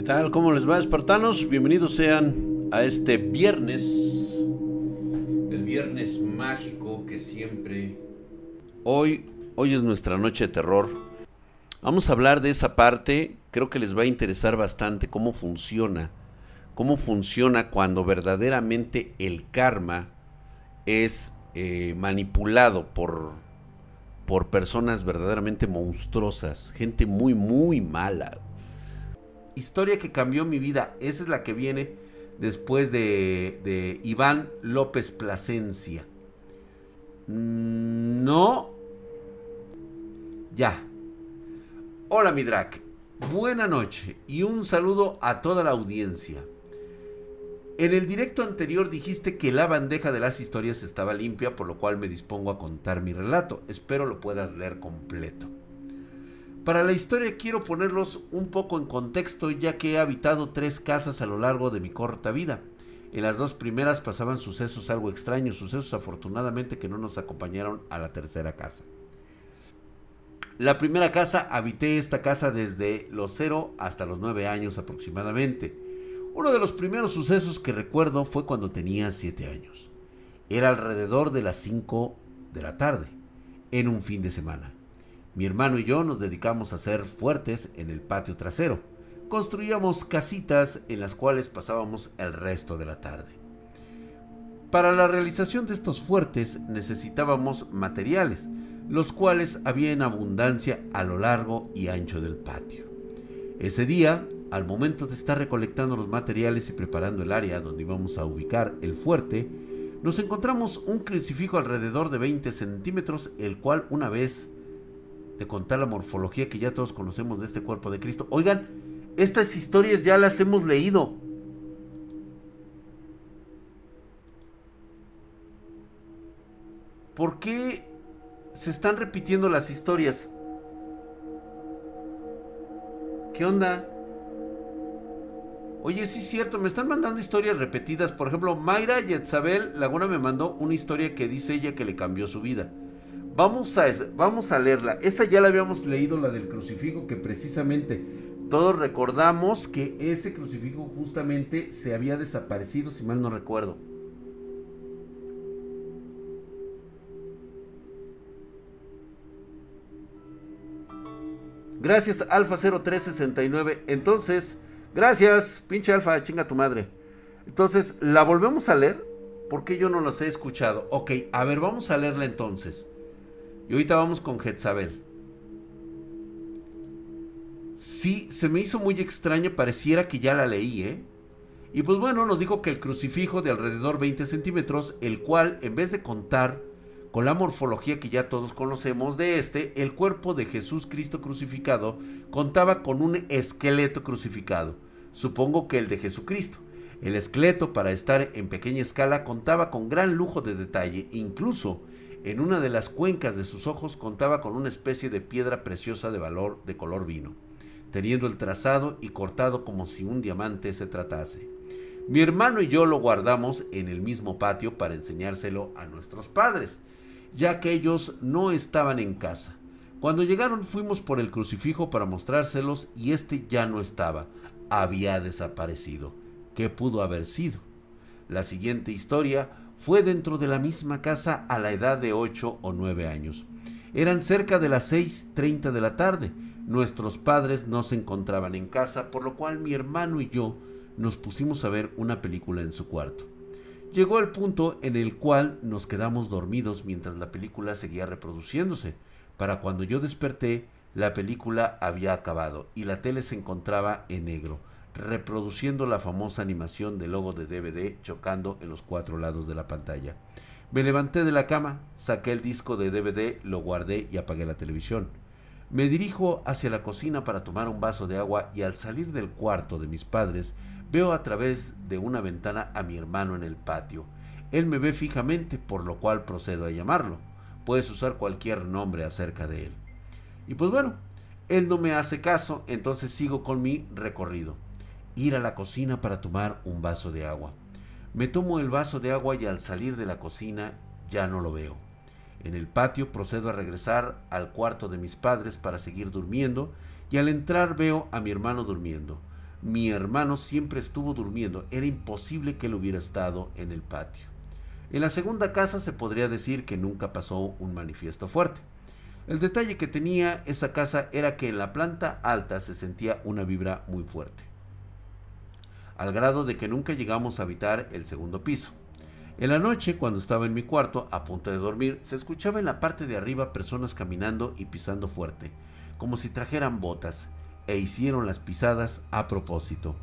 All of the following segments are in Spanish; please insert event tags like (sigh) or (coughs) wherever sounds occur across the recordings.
¿Qué tal? ¿Cómo les va, espartanos? Bienvenidos sean a este viernes. El viernes mágico que siempre... Hoy, hoy es nuestra noche de terror. Vamos a hablar de esa parte. Creo que les va a interesar bastante cómo funciona. Cómo funciona cuando verdaderamente el karma es eh, manipulado por, por personas verdaderamente monstruosas. Gente muy, muy mala historia que cambió mi vida. Esa es la que viene después de, Iván López Plasencia. Mm, no. Ya. Hola mi drag. Buena noche y un saludo a toda la audiencia. En el directo anterior dijiste que la bandeja de las historias estaba limpia, por lo cual me dispongo a contar mi relato. Espero lo puedas leer completo. Para la historia quiero ponerlos un poco en contexto ya que he habitado tres casas a lo largo de mi corta vida. En las dos primeras pasaban sucesos algo extraños, sucesos afortunadamente que no nos acompañaron a la tercera casa. La primera casa, habité esta casa desde los 0 hasta los 9 años aproximadamente. Uno de los primeros sucesos que recuerdo fue cuando tenía 7 años. Era alrededor de las 5 de la tarde, en un fin de semana. Mi hermano y yo nos dedicamos a ser fuertes en el patio trasero. Construíamos casitas en las cuales pasábamos el resto de la tarde. Para la realización de estos fuertes necesitábamos materiales, los cuales había en abundancia a lo largo y ancho del patio. Ese día, al momento de estar recolectando los materiales y preparando el área donde íbamos a ubicar el fuerte, nos encontramos un crucifijo alrededor de 20 centímetros, el cual una vez de contar la morfología que ya todos conocemos de este cuerpo de Cristo. Oigan, estas historias ya las hemos leído. ¿Por qué se están repitiendo las historias? ¿Qué onda? Oye, sí es cierto, me están mandando historias repetidas. Por ejemplo, Mayra Yetzabel Laguna me mandó una historia que dice ella que le cambió su vida. Vamos a, vamos a leerla. Esa ya la habíamos leído, la del crucifijo, que precisamente todos recordamos que ese crucifijo justamente se había desaparecido, si mal no recuerdo. Gracias, Alfa 0369. Entonces, gracias, pinche Alfa, chinga tu madre. Entonces, ¿la volvemos a leer? Porque yo no las he escuchado. Ok, a ver, vamos a leerla entonces. Y ahorita vamos con Jezabel. Sí, se me hizo muy extraña, pareciera que ya la leí, ¿eh? Y pues bueno, nos dijo que el crucifijo de alrededor 20 centímetros, el cual, en vez de contar con la morfología que ya todos conocemos de este, el cuerpo de Jesús Cristo crucificado contaba con un esqueleto crucificado, supongo que el de Jesucristo. El esqueleto, para estar en pequeña escala, contaba con gran lujo de detalle, incluso en una de las cuencas de sus ojos contaba con una especie de piedra preciosa de valor de color vino, teniendo el trazado y cortado como si un diamante se tratase. Mi hermano y yo lo guardamos en el mismo patio para enseñárselo a nuestros padres, ya que ellos no estaban en casa. Cuando llegaron fuimos por el crucifijo para mostrárselos y este ya no estaba, había desaparecido. ¿Qué pudo haber sido? La siguiente historia fue dentro de la misma casa a la edad de 8 o 9 años. Eran cerca de las 6.30 de la tarde. Nuestros padres no se encontraban en casa, por lo cual mi hermano y yo nos pusimos a ver una película en su cuarto. Llegó el punto en el cual nos quedamos dormidos mientras la película seguía reproduciéndose. Para cuando yo desperté, la película había acabado y la tele se encontraba en negro reproduciendo la famosa animación del logo de DVD chocando en los cuatro lados de la pantalla. Me levanté de la cama, saqué el disco de DVD, lo guardé y apagué la televisión. Me dirijo hacia la cocina para tomar un vaso de agua y al salir del cuarto de mis padres veo a través de una ventana a mi hermano en el patio. Él me ve fijamente, por lo cual procedo a llamarlo. Puedes usar cualquier nombre acerca de él. Y pues bueno, él no me hace caso, entonces sigo con mi recorrido ir a la cocina para tomar un vaso de agua. Me tomo el vaso de agua y al salir de la cocina ya no lo veo. En el patio procedo a regresar al cuarto de mis padres para seguir durmiendo y al entrar veo a mi hermano durmiendo. Mi hermano siempre estuvo durmiendo, era imposible que él hubiera estado en el patio. En la segunda casa se podría decir que nunca pasó un manifiesto fuerte. El detalle que tenía esa casa era que en la planta alta se sentía una vibra muy fuerte, al grado de que nunca llegamos a habitar el segundo piso. En la noche, cuando estaba en mi cuarto, a punto de dormir, se escuchaba en la parte de arriba personas caminando y pisando fuerte, como si trajeran botas, e hicieron las pisadas a propósito.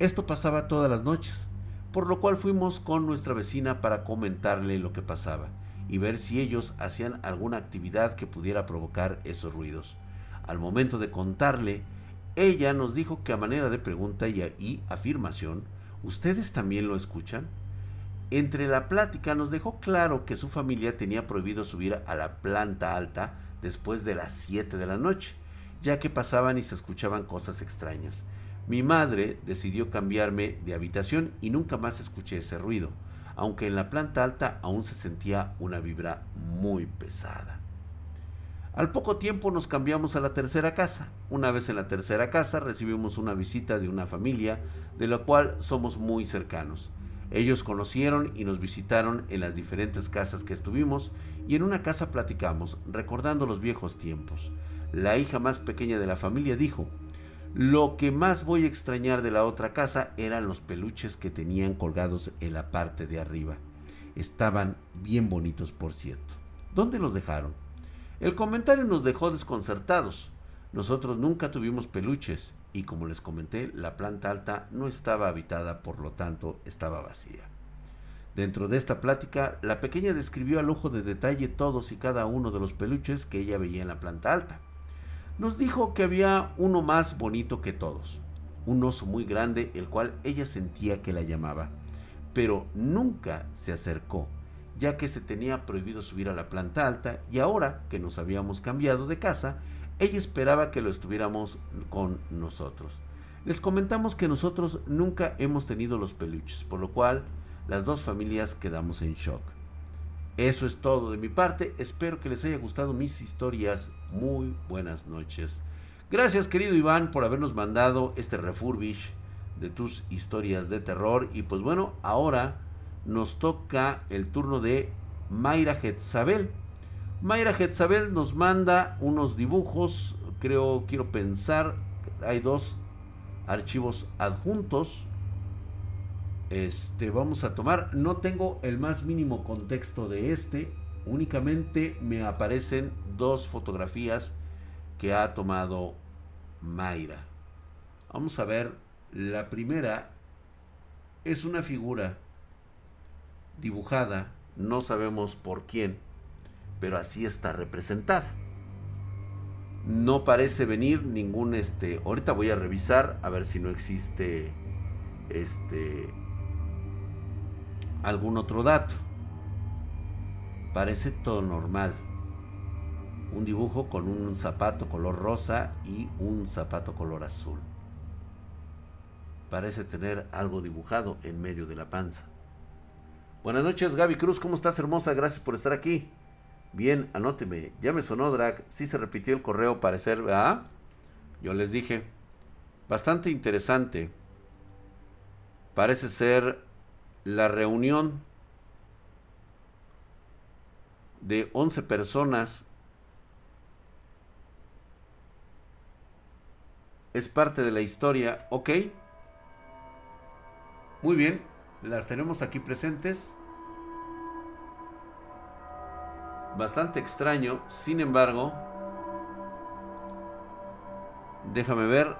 Esto pasaba todas las noches, por lo cual fuimos con nuestra vecina para comentarle lo que pasaba y ver si ellos hacían alguna actividad que pudiera provocar esos ruidos. Al momento de contarle, ella nos dijo que a manera de pregunta y, afirmación, ¿ustedes también lo escuchan? Entre la plática nos dejó claro que su familia tenía prohibido subir a la planta alta después de las 7 de la noche, ya que pasaban y se escuchaban cosas extrañas. Mi madre decidió cambiarme de habitación y nunca más escuché ese ruido aunque en la planta alta aún se sentía una vibra muy pesada. Al poco tiempo nos cambiamos a la tercera casa. Una vez en la tercera casa recibimos una visita de una familia de la cual somos muy cercanos. Ellos conocieron y nos visitaron en las diferentes casas que estuvimos y en una casa platicamos, recordando los viejos tiempos. La hija más pequeña de la familia dijo, lo que más voy a extrañar de la otra casa eran los peluches que tenían colgados en la parte de arriba. Estaban bien bonitos, por cierto. ¿Dónde los dejaron? El comentario nos dejó desconcertados. Nosotros nunca tuvimos peluches y como les comenté, la planta alta no estaba habitada, por lo tanto estaba vacía. Dentro de esta plática, la pequeña describió al ojo de detalle todos y cada uno de los peluches que ella veía en la planta alta nos dijo que había uno más bonito que todos, un oso muy grande, el cual ella sentía que la llamaba, pero nunca se acercó, ya que se tenía prohibido subir a la planta alta y ahora que nos habíamos cambiado de casa, ella esperaba que lo estuviéramos con nosotros. Les comentamos que nosotros nunca hemos tenido los peluches, por lo cual las dos familias quedamos en shock. Eso es todo de mi parte. Espero que les haya gustado mis historias. Muy buenas noches. Gracias querido Iván por habernos mandado este refurbish de tus historias de terror. Y pues bueno, ahora nos toca el turno de Mayra Hetzabel. Mayra Hetzabel nos manda unos dibujos. Creo, quiero pensar, hay dos archivos adjuntos este, vamos a tomar. No tengo el más mínimo contexto de este. Únicamente me aparecen dos fotografías que ha tomado Mayra. Vamos a ver. La primera es una figura dibujada. No sabemos por quién. Pero así está representada. No parece venir ningún este. Ahorita voy a revisar a ver si no existe este algún otro dato. Parece todo normal. Un dibujo con un zapato color rosa y un zapato color azul. Parece tener algo dibujado en medio de la panza. Buenas noches, Gaby Cruz. ¿Cómo estás, hermosa? Gracias por estar aquí. Bien, anóteme. Ya me sonó, Drag. Sí se repitió el correo, parecer, ¿verdad? Yo les dije. Bastante interesante. Parece ser la reunión de 11 personas es parte de la historia, ¿ok? Muy bien, las tenemos aquí presentes. Bastante extraño, sin embargo, déjame ver.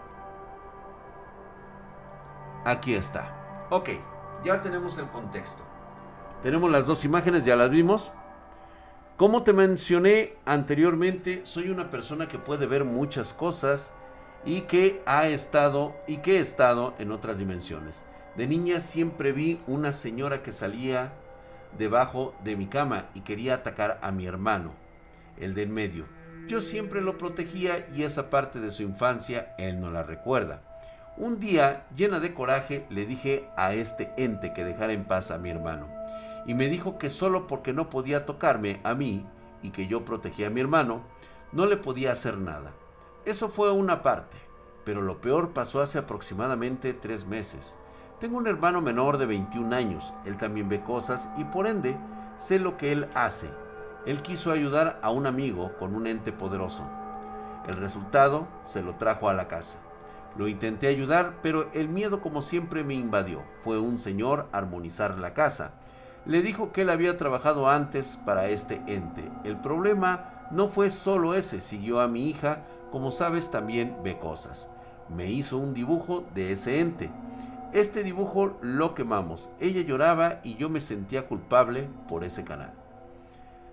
Aquí está. Ok ya tenemos el contexto. Tenemos las dos imágenes, ya las vimos. Como te mencioné anteriormente, soy una persona que puede ver muchas cosas y que ha estado y que he estado en otras dimensiones. De niña siempre vi una señora que salía debajo de mi cama y quería atacar a mi hermano, el de en medio. Yo siempre lo protegía y esa parte de su infancia él no la recuerda. Un día, llena de coraje, le dije a este ente que dejara en paz a mi hermano. Y me dijo que solo porque no podía tocarme a mí y que yo protegía a mi hermano, no le podía hacer nada. Eso fue una parte. pero lo peor pasó hace aproximadamente tres meses. Tengo un hermano menor de 21 años, él también ve cosas y por ende sé lo que él hace. Él quiso ayudar a un amigo con un ente poderoso. El resultado se lo trajo a la casa. Lo intenté ayudar, pero el miedo como siempre me invadió. Fue un señor armonizar la casa. Le dijo que él había trabajado antes para este ente. El problema no fue solo ese, siguió a mi hija, como sabes también ve cosas me hizo un dibujo de ese ente. Este dibujo lo quemamos. Ella lloraba y yo me sentía culpable por ese canal.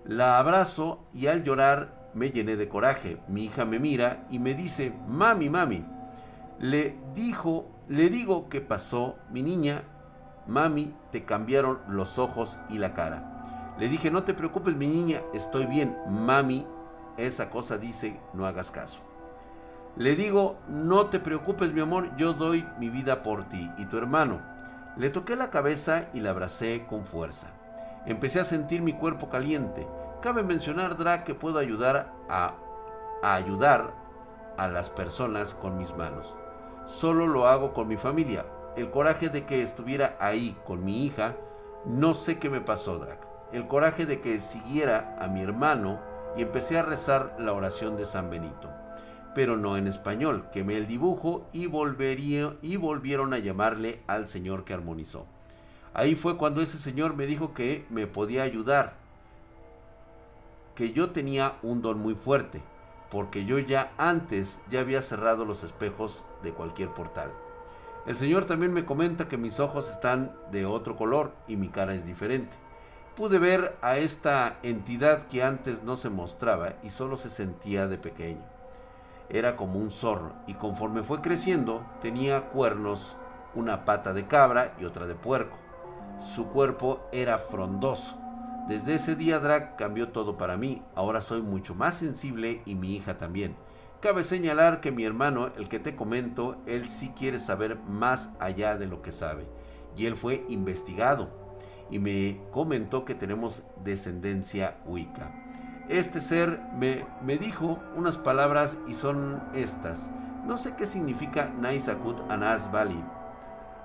La abrazo y al llorar me llené de coraje. Mi hija me mira y me dice, mami, mami. Le dijo, le digo que pasó, mi niña, mami, te cambiaron los ojos y la cara. Le dije, no te preocupes, mi niña, estoy bien. Mami, esa cosa dice, no hagas caso. Le digo, no te preocupes mi amor, yo doy mi vida por ti y tu hermano. Le toqué la cabeza y la abracé con fuerza. Empecé a sentir mi cuerpo caliente. Cabe mencionar, Drag, que puedo ayudar a, ayudar a las personas con mis manos. Solo lo hago con mi familia. El coraje de que estuviera ahí con mi hija, no sé qué me pasó, Drag. El coraje de que siguiera a mi hermano y empecé a rezar la oración de San Benito pero no en español. Quemé el dibujo y, volvería, y volvieron a llamarle al señor que armonizó. Ahí fue cuando ese señor me dijo que me podía ayudar, que yo tenía un don muy fuerte, porque yo ya antes ya había cerrado los espejos de cualquier portal. El señor también me comenta que mis ojos están de otro color y mi cara es diferente. Pude ver a esta entidad que antes no se mostraba y solo se sentía de pequeño era como un zorro y conforme fue creciendo tenía cuernos, una pata de cabra y otra de puerco. Su cuerpo era frondoso. Desde ese día Drag cambió todo para mí, ahora soy mucho más sensible y mi hija también. Cabe señalar que mi hermano, el que te comento, él sí quiere saber más allá de lo que sabe. Y él fue investigado y me comentó que tenemos descendencia Wicca. Este ser me, me dijo unas palabras y son estas. No sé qué significa Naisakut Anas Valley.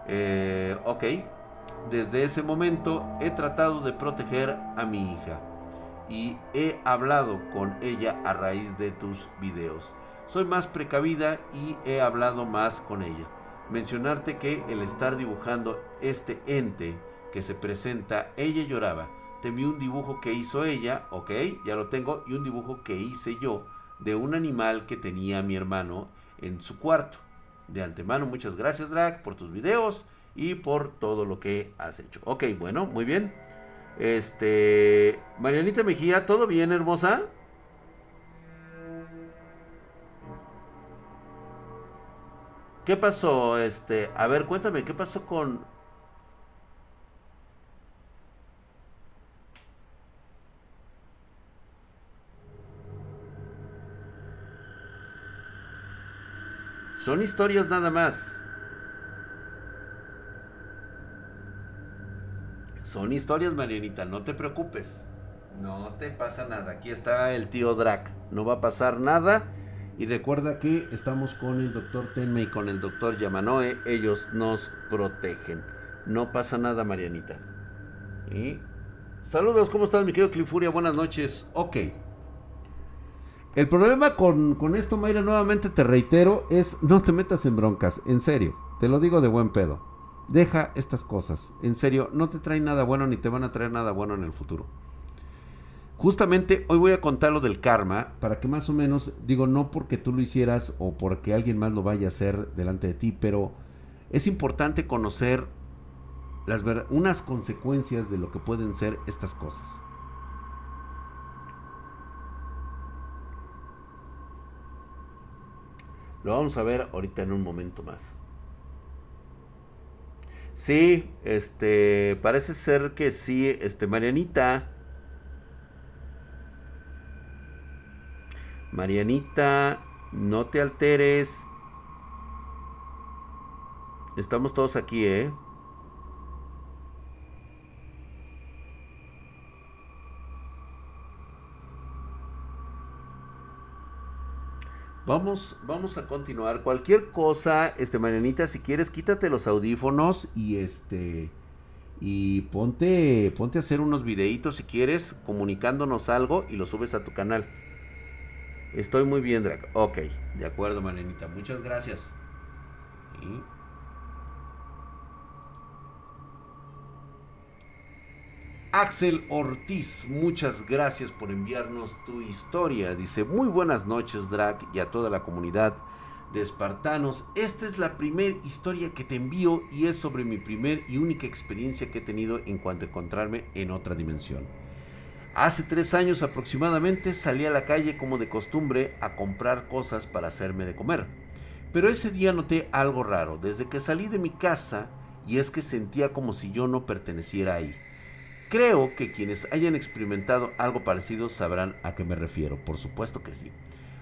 Eh, ok, desde ese momento he tratado de proteger a mi hija y he hablado con ella a raíz de tus videos. Soy más precavida y he hablado más con ella. Mencionarte que el estar dibujando este ente que se presenta, ella lloraba te vi un dibujo que hizo ella, ok, ya lo tengo, y un dibujo que hice yo de un animal que tenía mi hermano en su cuarto. De antemano, muchas gracias, Drag, por tus videos y por todo lo que has hecho. Ok, bueno, muy bien. Este, Marianita Mejía, ¿todo bien, hermosa? ¿Qué pasó? Este, a ver, cuéntame, ¿qué pasó con Son historias nada más. Son historias, Marianita, no te preocupes. No te pasa nada. Aquí está el tío Drac. No va a pasar nada. Y recuerda que estamos con el doctor Tenme y con el doctor Yamanoe. Ellos nos protegen. No pasa nada, Marianita. Y... Saludos, ¿cómo estás, mi querido Clifuria? Buenas noches. Ok. El problema con, esto, Mayra, nuevamente te reitero, es no te metas en broncas, en serio, te lo digo de buen pedo. Deja estas cosas, en serio, no te traen nada bueno ni te van a traer nada bueno en el futuro. Justamente hoy voy a contar lo del karma para que más o menos, digo, no porque tú lo hicieras o porque alguien más lo vaya a hacer delante de ti, pero es importante conocer las unas consecuencias de lo que pueden ser estas cosas. Lo vamos a ver ahorita en un momento más. Sí, este, parece ser que sí, este, Marianita. Marianita, no te alteres. Estamos todos aquí, ¿eh? Vamos, vamos a continuar. Cualquier cosa, este Marianita, si quieres, quítate los audífonos y este y ponte, ponte a hacer unos videitos si quieres, comunicándonos algo y lo subes a tu canal. Estoy muy bien, Drac. Ok, de acuerdo, Marianita. Muchas gracias. Axel Ortiz, muchas gracias por enviarnos tu historia. Dice, muy buenas noches, Drac, y a toda la comunidad de espartanos. Esta es la primera historia que te envío y es sobre mi primer y única experiencia que he tenido en cuanto a encontrarme en otra dimensión. Hace tres años aproximadamente salí a la calle como de costumbre a comprar cosas para hacerme de comer. Pero ese día noté algo raro desde que salí de mi casa y es que sentía como si yo no perteneciera ahí. Creo que quienes hayan experimentado algo parecido sabrán a qué me refiero, por supuesto que sí.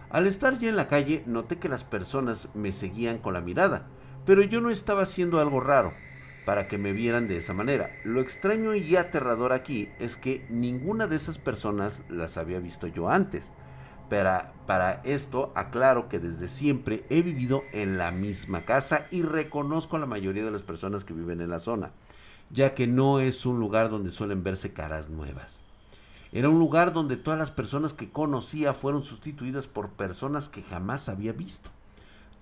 Al estar ya en la calle noté que las personas me seguían con la mirada, pero yo no estaba haciendo algo raro para que me vieran de esa manera. Lo extraño y aterrador aquí es que ninguna de esas personas las había visto yo antes. Para, para esto aclaro que desde siempre he vivido en la misma casa y reconozco a la mayoría de las personas que viven en la zona ya que no es un lugar donde suelen verse caras nuevas. Era un lugar donde todas las personas que conocía fueron sustituidas por personas que jamás había visto.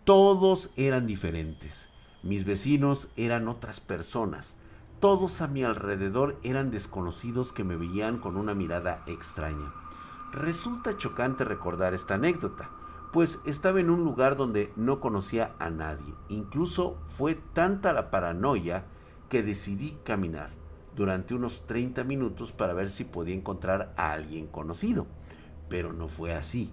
Todos eran diferentes. Mis vecinos eran otras personas. Todos a mi alrededor eran desconocidos que me veían con una mirada extraña. Resulta chocante recordar esta anécdota, pues estaba en un lugar donde no conocía a nadie. Incluso fue tanta la paranoia que decidí caminar durante unos 30 minutos para ver si podía encontrar a alguien conocido. Pero no fue así.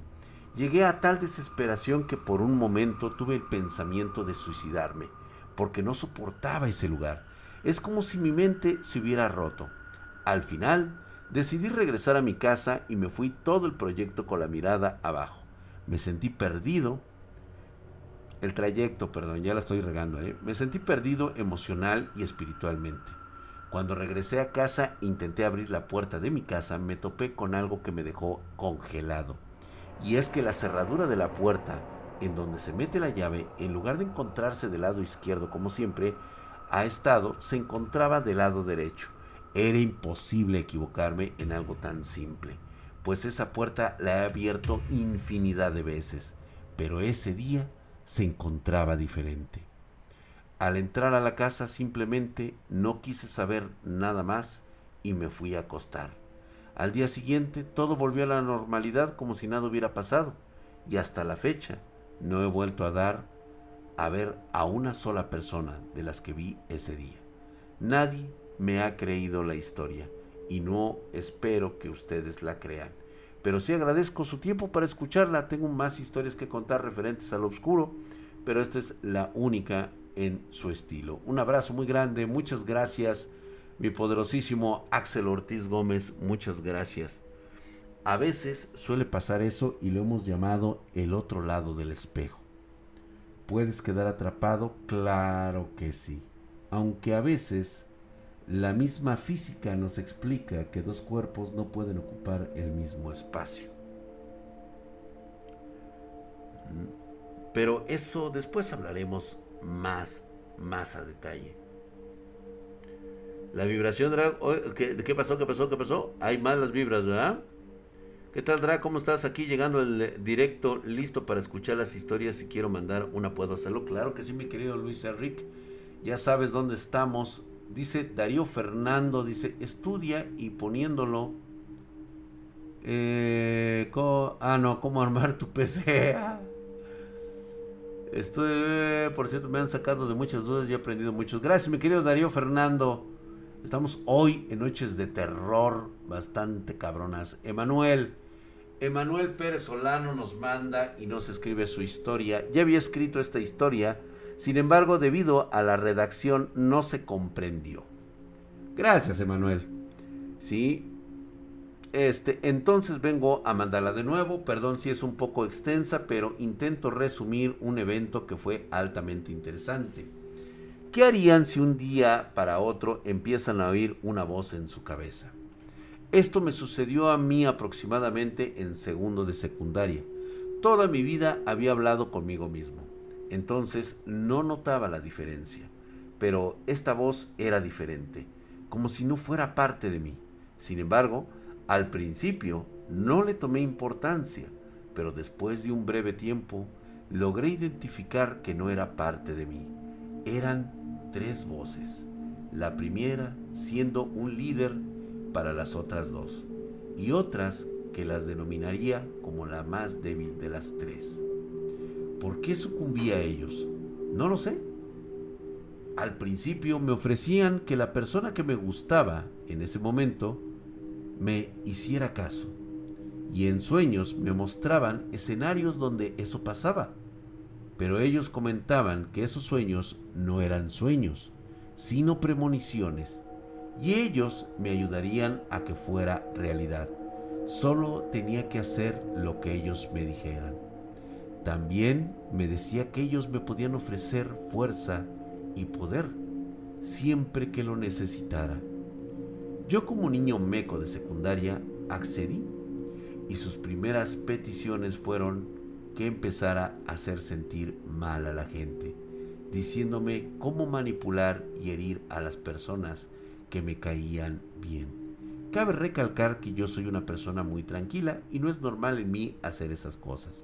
Llegué a tal desesperación que por un momento tuve el pensamiento de suicidarme, porque no soportaba ese lugar. Es como si mi mente se hubiera roto. Al final, decidí regresar a mi casa y me fui todo el proyecto con la mirada abajo. Me sentí perdido, el trayecto, perdón, ya la estoy regando, ¿eh? me sentí perdido emocional y espiritualmente. Cuando regresé a casa, intenté abrir la puerta de mi casa, me topé con algo que me dejó congelado. Y es que la cerradura de la puerta, en donde se mete la llave, en lugar de encontrarse del lado izquierdo como siempre ha estado, se encontraba del lado derecho. Era imposible equivocarme en algo tan simple, pues esa puerta la he abierto infinidad de veces, pero ese día se encontraba diferente. Al entrar a la casa simplemente no quise saber nada más y me fui a acostar. Al día siguiente todo volvió a la normalidad como si nada hubiera pasado y hasta la fecha no he vuelto a dar a ver a una sola persona de las que vi ese día. Nadie me ha creído la historia y no espero que ustedes la crean pero sí agradezco su tiempo para escucharla. Tengo más historias que contar referentes al oscuro, pero esta es la única en su estilo. Un abrazo muy grande, muchas gracias, mi poderosísimo Axel Ortiz Gómez, muchas gracias. A veces suele pasar eso y lo hemos llamado el otro lado del espejo. ¿Puedes quedar atrapado? Claro que sí. Aunque a veces la misma física nos explica que dos cuerpos no pueden ocupar el mismo espacio. Pero eso después hablaremos más, más a detalle. La vibración, Drag. ¿Qué, ¿Qué pasó? ¿Qué pasó? ¿Qué pasó? Hay más las vibras, ¿verdad? ¿Qué tal, Drag? ¿Cómo estás? Aquí llegando el directo, listo para escuchar las historias. Si quiero mandar una, puedo hacerlo. Claro que sí, mi querido Luis Enrique. Ya sabes dónde estamos dice Darío Fernando, dice, estudia y poniéndolo... Eh, ah, no, cómo armar tu PC. (laughs) Estoy, por cierto, me han sacado de muchas dudas y he aprendido mucho. Gracias, mi querido Darío Fernando. Estamos hoy en noches de terror bastante cabronas. Emanuel, Emanuel Pérez Solano nos manda y nos escribe su historia. Ya había escrito esta historia sin embargo, debido a la redacción no se comprendió. Gracias, Emanuel. Sí. Este, entonces vengo a mandarla de nuevo. Perdón si es un poco extensa, pero intento resumir un evento que fue altamente interesante. ¿Qué harían si un día para otro empiezan a oír una voz en su cabeza? Esto me sucedió a mí aproximadamente en segundo de secundaria Toda mi vida había hablado conmigo mismo, entonces no notaba la diferencia, pero esta voz era diferente, como si no fuera parte de mí. Sin embargo, al principio no le tomé importancia, pero después de un breve tiempo logré identificar que no era parte de mí. Eran tres voces, la primera siendo un líder para las otras dos, y otras que las denominaría como la más débil de las tres. ¿Por qué sucumbí a ellos? No lo sé. Al principio me ofrecían que la persona que me gustaba en ese momento me hiciera caso. Y en sueños me mostraban escenarios donde eso pasaba. Pero ellos comentaban que esos sueños no eran sueños, sino premoniciones. Y ellos me ayudarían a que fuera realidad. Solo tenía que hacer lo que ellos me dijeran. También me decía que ellos me podían ofrecer fuerza y poder siempre que lo necesitara. Yo como niño meco de secundaria accedí y sus primeras peticiones fueron que empezara a hacer sentir mal a la gente, diciéndome cómo manipular y herir a las personas que me caían bien. Cabe recalcar que yo soy una persona muy tranquila y no es normal en mí hacer esas cosas.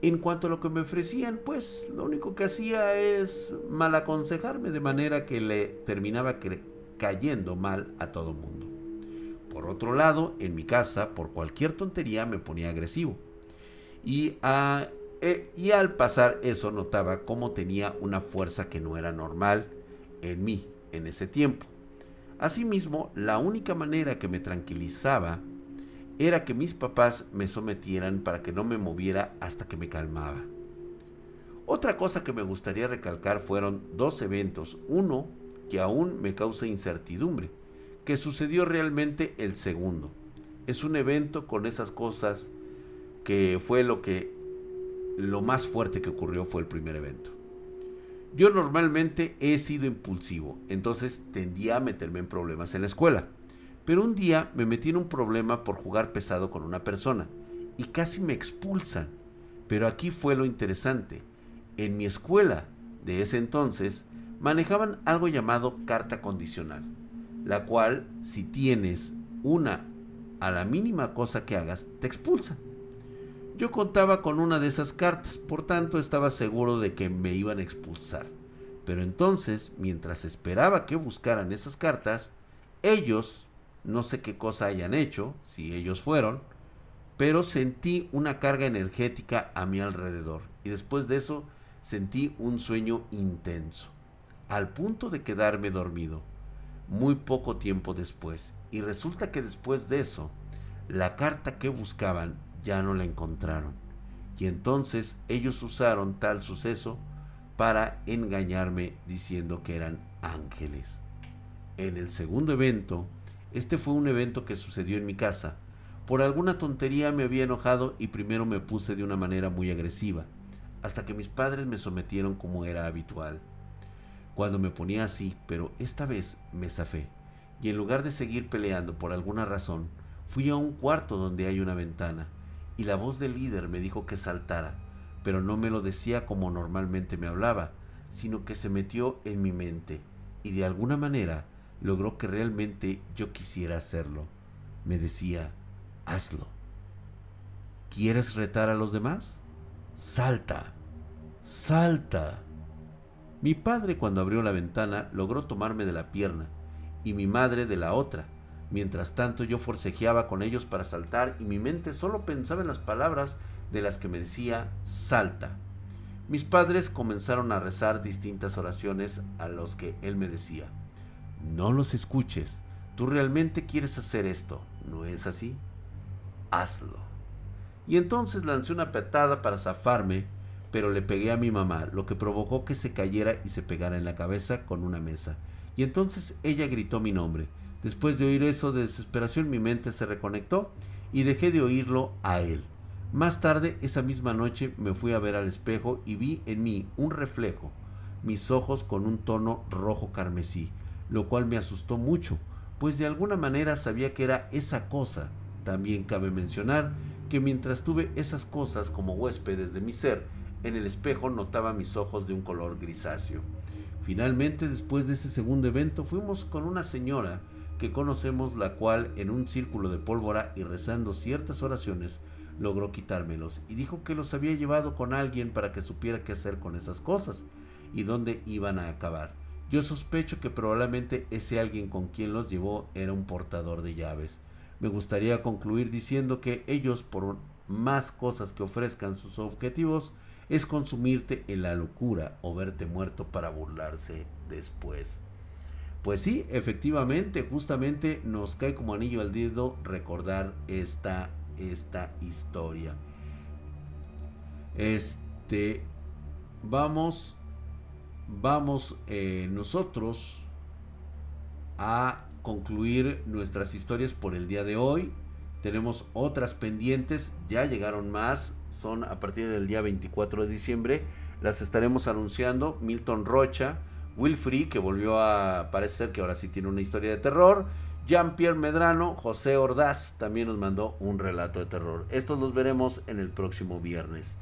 En cuanto a lo que me ofrecían, pues lo único que hacía es mal aconsejarme de manera que le terminaba cayendo mal a todo mundo. Por otro lado, en mi casa, por cualquier tontería me ponía agresivo. Y, eh, y al pasar eso notaba cómo tenía una fuerza que no era normal en mí en ese tiempo. Asimismo, la única manera que me tranquilizaba era que mis papás me sometieran para que no me moviera hasta que me calmaba. Otra cosa que me gustaría recalcar fueron dos eventos. Uno que aún me causa incertidumbre, que sucedió realmente el segundo. Es un evento con esas cosas que fue lo que lo más fuerte que ocurrió fue el primer evento. Yo normalmente he sido impulsivo, entonces tendía a meterme en problemas en la escuela. Pero un día me metí en un problema por jugar pesado con una persona y casi me expulsan. Pero aquí fue lo interesante. En mi escuela de ese entonces manejaban algo llamado carta condicional, la cual si tienes una a la mínima cosa que hagas, te expulsan. Yo contaba con una de esas cartas, por tanto estaba seguro de que me iban a expulsar. Pero entonces, mientras esperaba que buscaran esas cartas, ellos, no sé qué cosa hayan hecho, si ellos fueron, pero sentí una carga energética a mi alrededor. Y después de eso sentí un sueño intenso, al punto de quedarme dormido, muy poco tiempo después. Y resulta que después de eso, la carta que buscaban ya no la encontraron. Y entonces ellos usaron tal suceso para engañarme diciendo que eran ángeles. En el segundo evento, este fue un evento que sucedió en mi casa. Por alguna tontería me había enojado y primero me puse de una manera muy agresiva, hasta que mis padres me sometieron como era habitual. Cuando me ponía así, pero esta vez me zafé, y en lugar de seguir peleando por alguna razón, fui a un cuarto donde hay una ventana y la voz del líder me dijo que saltara, pero no me lo decía como normalmente me hablaba, sino que se metió en mi mente y de alguna manera logró que realmente yo quisiera hacerlo. Me decía, hazlo. ¿Quieres retar a los demás? Salta, salta. Mi padre cuando abrió la ventana logró tomarme de la pierna y mi madre de la otra Mientras tanto yo forcejeaba con ellos para saltar y mi mente solo pensaba en las palabras de las que me decía salta. Mis padres comenzaron a rezar distintas oraciones a los que él me decía, no los escuches, tú realmente quieres hacer esto, ¿no es así? Hazlo. Y entonces lancé una petada para zafarme, pero le pegué a mi mamá, lo que provocó que se cayera y se pegara en la cabeza con una mesa. Y entonces ella gritó mi nombre. Después de oír eso de desesperación mi mente se reconectó y dejé de oírlo a él. Más tarde, esa misma noche, me fui a ver al espejo y vi en mí un reflejo, mis ojos con un tono rojo carmesí, lo cual me asustó mucho, pues de alguna manera sabía que era esa cosa. También cabe mencionar que mientras tuve esas cosas como huéspedes de mi ser, en el espejo notaba mis ojos de un color grisáceo. Finalmente, después de ese segundo evento, fuimos con una señora que conocemos, la cual en un círculo de pólvora y rezando ciertas oraciones, logró quitármelos y dijo que los había llevado con alguien para que supiera qué hacer con esas cosas y dónde iban a acabar. Yo sospecho que probablemente ese alguien con quien los llevó era un portador de llaves. Me gustaría concluir diciendo que ellos, por más cosas que ofrezcan sus objetivos, es consumirte en la locura o verte muerto para burlarse después. Pues sí, efectivamente, justamente nos cae como anillo al dedo recordar esta, esta historia. Este, vamos, vamos eh, nosotros a concluir nuestras historias por el día de hoy. Tenemos otras pendientes, ya llegaron más, son a partir del día 24 de diciembre. Las estaremos anunciando. Milton Rocha, Will que volvió a parecer que ahora sí tiene una historia de terror. Jean-Pierre Medrano, José Ordaz también nos mandó un relato de terror. Estos los veremos en el próximo viernes.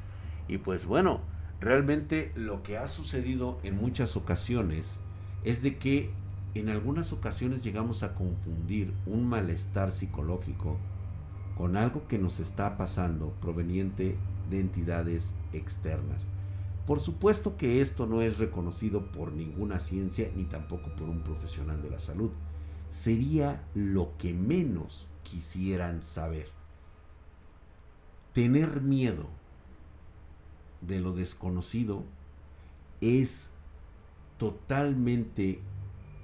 Y pues bueno, realmente lo que ha sucedido en muchas ocasiones es de que en algunas ocasiones llegamos a confundir un malestar psicológico con algo que nos está pasando proveniente de entidades externas. Por supuesto que esto no es reconocido por ninguna ciencia ni tampoco por un profesional de la salud. Sería lo que menos quisieran saber. Tener miedo de lo desconocido es totalmente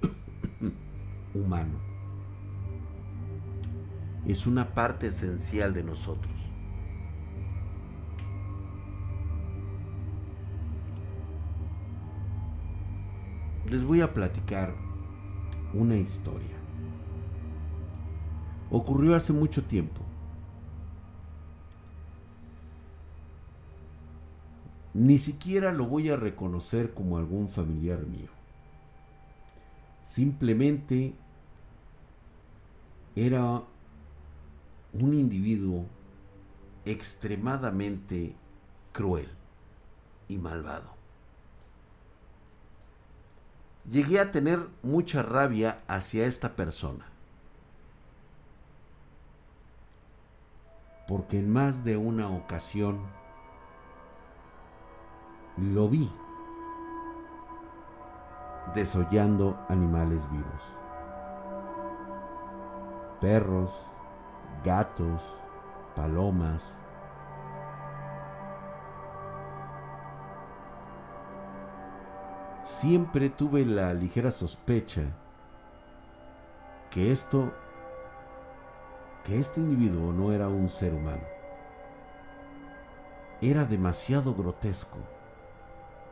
(coughs) humano. Es una parte esencial de nosotros. Les voy a platicar una historia. Ocurrió hace mucho tiempo. Ni siquiera lo voy a reconocer como algún familiar mío. Simplemente era un individuo extremadamente cruel y malvado. Llegué a tener mucha rabia hacia esta persona. Porque en más de una ocasión lo vi desollando animales vivos. Perros, gatos, palomas. Siempre tuve la ligera sospecha que esto, que este individuo no era un ser humano. Era demasiado grotesco,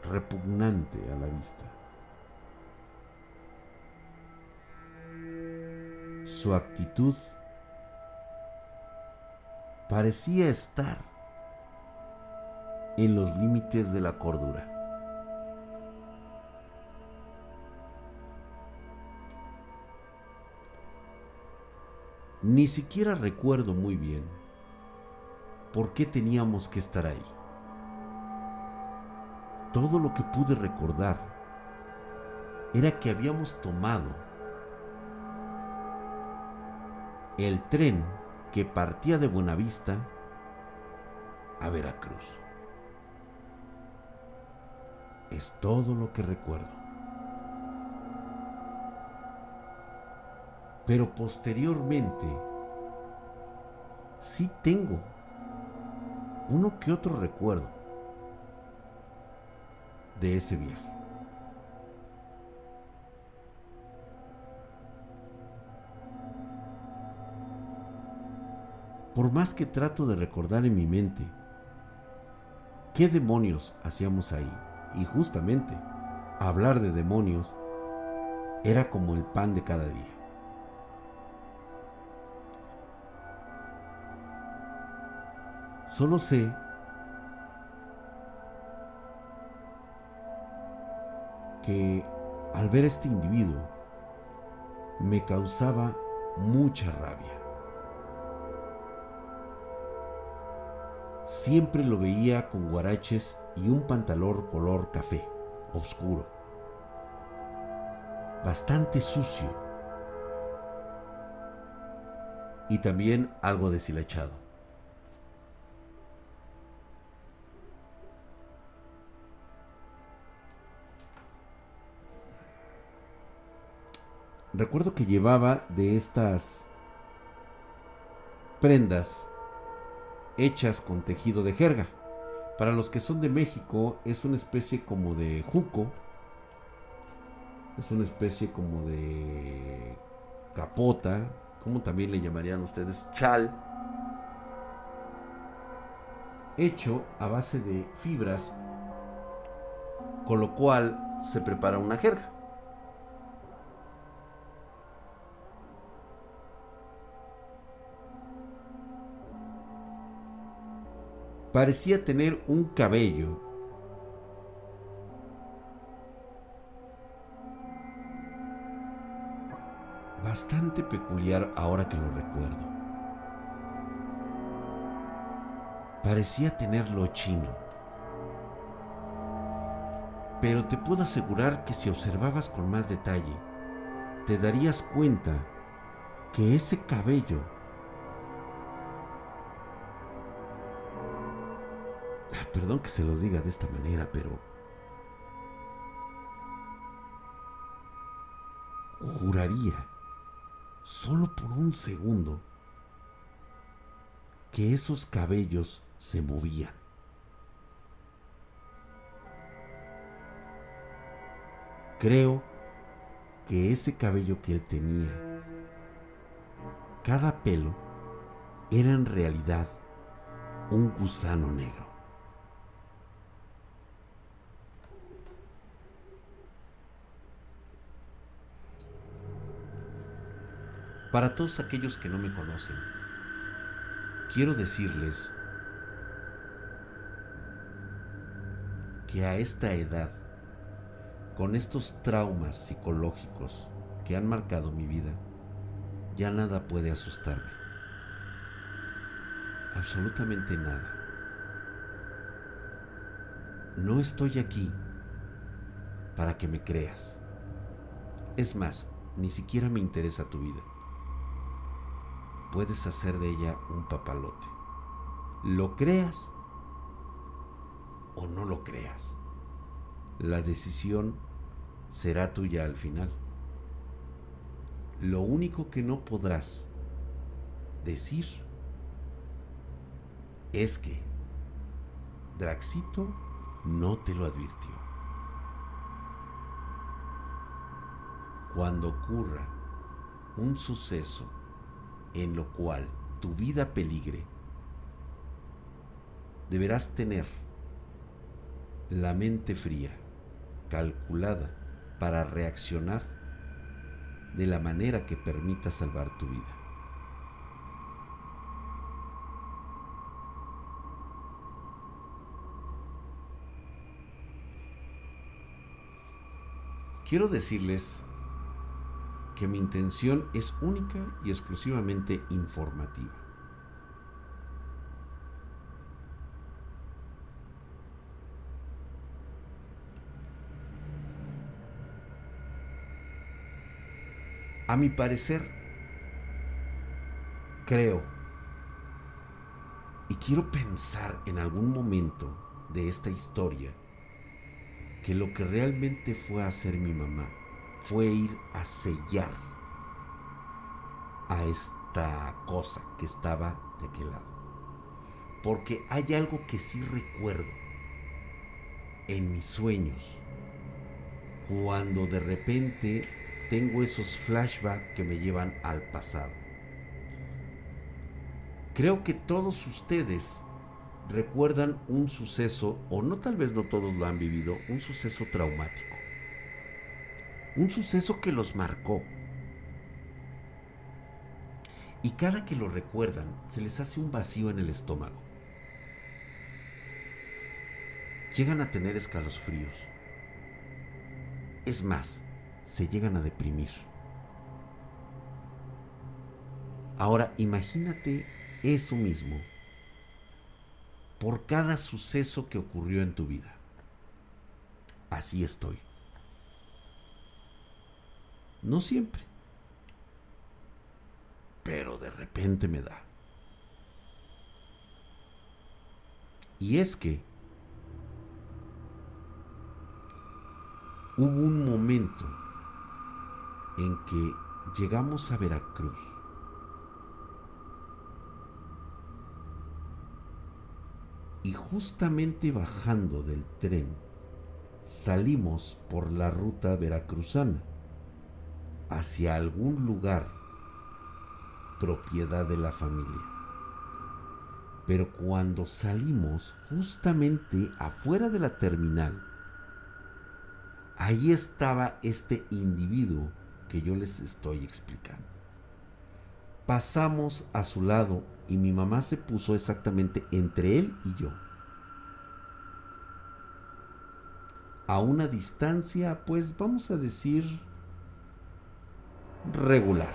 repugnante a la vista. Su actitud parecía estar en los límites de la cordura. Ni siquiera recuerdo muy bien por qué teníamos que estar ahí. Todo lo que pude recordar era que habíamos tomado el tren que partía de Buenavista a Veracruz. Es todo lo que recuerdo. Pero posteriormente, sí tengo uno que otro recuerdo de ese viaje. por más que trato de recordar en mi mente qué demonios hacíamos ahí, y justamente hablar de demonios era como el pan de cada día. Solo sé que al ver a este individuo me causaba mucha rabia. siempre lo veía con guaraches y un pantalón color café, oscuro, bastante sucio y también algo deshilachado. Recuerdo que llevaba de estas prendas hechas con tejido de jerga. Para los que son de México es una especie como de juco. Es una especie como de capota. como también le llamarían ustedes? Chal. Hecho a base de fibras. Con lo cual se prepara una jerga. Parecía tener un cabello bastante peculiar ahora que lo recuerdo. Parecía tenerlo chino. Pero te puedo asegurar que si observabas con más detalle, te darías cuenta que ese cabello Perdón que se los diga de esta manera, pero... Juraría, solo por un segundo, que esos cabellos se movían. Creo que ese cabello que él tenía, cada pelo, era en realidad un gusano negro. Para todos aquellos que no me conocen, quiero decirles que a esta edad, con estos traumas psicológicos que han marcado mi vida, ya nada puede asustarme. Absolutamente nada. No estoy aquí para que me creas. Es más, ni siquiera me interesa tu vida puedes hacer de ella un papalote. Lo creas o no lo creas. La decisión será tuya al final. Lo único que no podrás decir es que Draxito no te lo advirtió. Cuando ocurra un suceso en lo cual tu vida peligre, deberás tener la mente fría, calculada, para reaccionar de la manera que permita salvar tu vida. Quiero decirles que mi intención es única y exclusivamente informativa. A mi parecer, creo y quiero pensar en algún momento de esta historia que lo que realmente fue hacer mi mamá fue ir a sellar a esta cosa que estaba de aquel lado. Porque hay algo que sí recuerdo en mis sueños, cuando de repente tengo esos flashbacks que me llevan al pasado. Creo que todos ustedes recuerdan un suceso, o no tal vez no todos lo han vivido, un suceso traumático un suceso que los marcó. Y cada que lo recuerdan, se les hace un vacío en el estómago. Llegan a tener escalofríos. Es más, se llegan a deprimir. Ahora imagínate eso mismo por cada suceso que ocurrió en tu vida. Así estoy. No siempre. Pero de repente me da. Y es que hubo un momento en que llegamos a Veracruz. Y justamente bajando del tren, salimos por la ruta veracruzana hacia algún lugar propiedad de la familia. Pero cuando salimos justamente afuera de la terminal, ahí estaba este individuo que yo les estoy explicando. Pasamos a su lado y mi mamá se puso exactamente entre él y yo. A una distancia, pues vamos a decir, regular.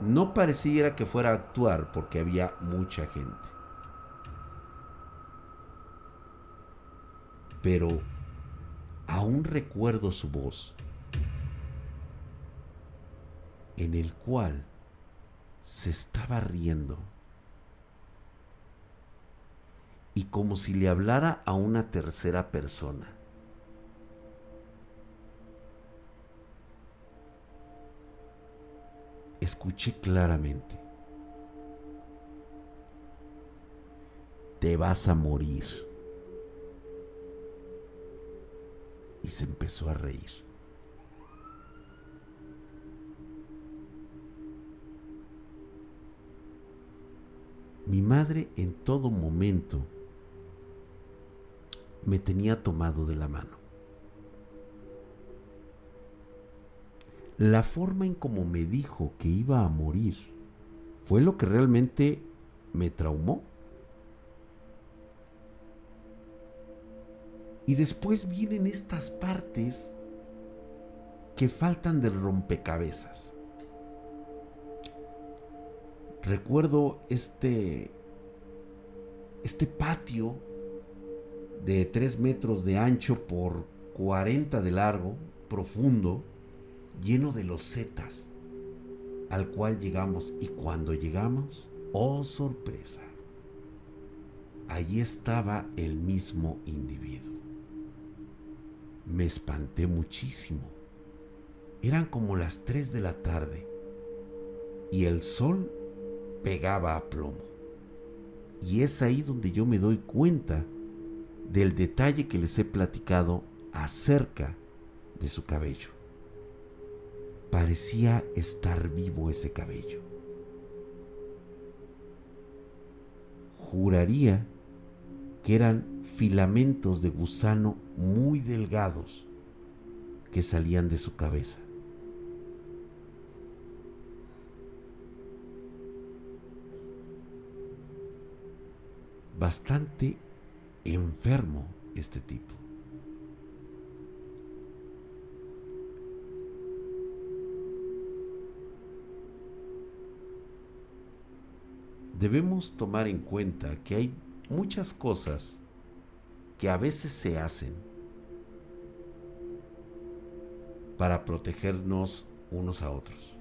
No pareciera que fuera a actuar porque había mucha gente. Pero aún recuerdo su voz, en el cual se estaba riendo y como si le hablara a una tercera persona. Escuché claramente. Te vas a morir. y se empezó a reír. Mi madre en todo momento me tenía tomado de la mano. La forma en como me dijo que iba a morir fue lo que realmente me traumó. Y después vienen estas partes que faltan del rompecabezas. Recuerdo este, este patio de 3 metros de ancho por 40 de largo, profundo, lleno de losetas, al cual llegamos y cuando llegamos, oh sorpresa, allí estaba el mismo individuo me espanté muchísimo. Eran como las 3 de la tarde y el sol pegaba a plomo. Y es ahí donde yo me doy cuenta del detalle que les he platicado acerca de su cabello. Parecía estar vivo ese cabello. Juraría que eran filamentos de gusano muy delgados que salían de su cabeza. Bastante enfermo este tipo. Debemos tomar en cuenta que hay muchas cosas que a veces se hacen para protegernos unos a otros.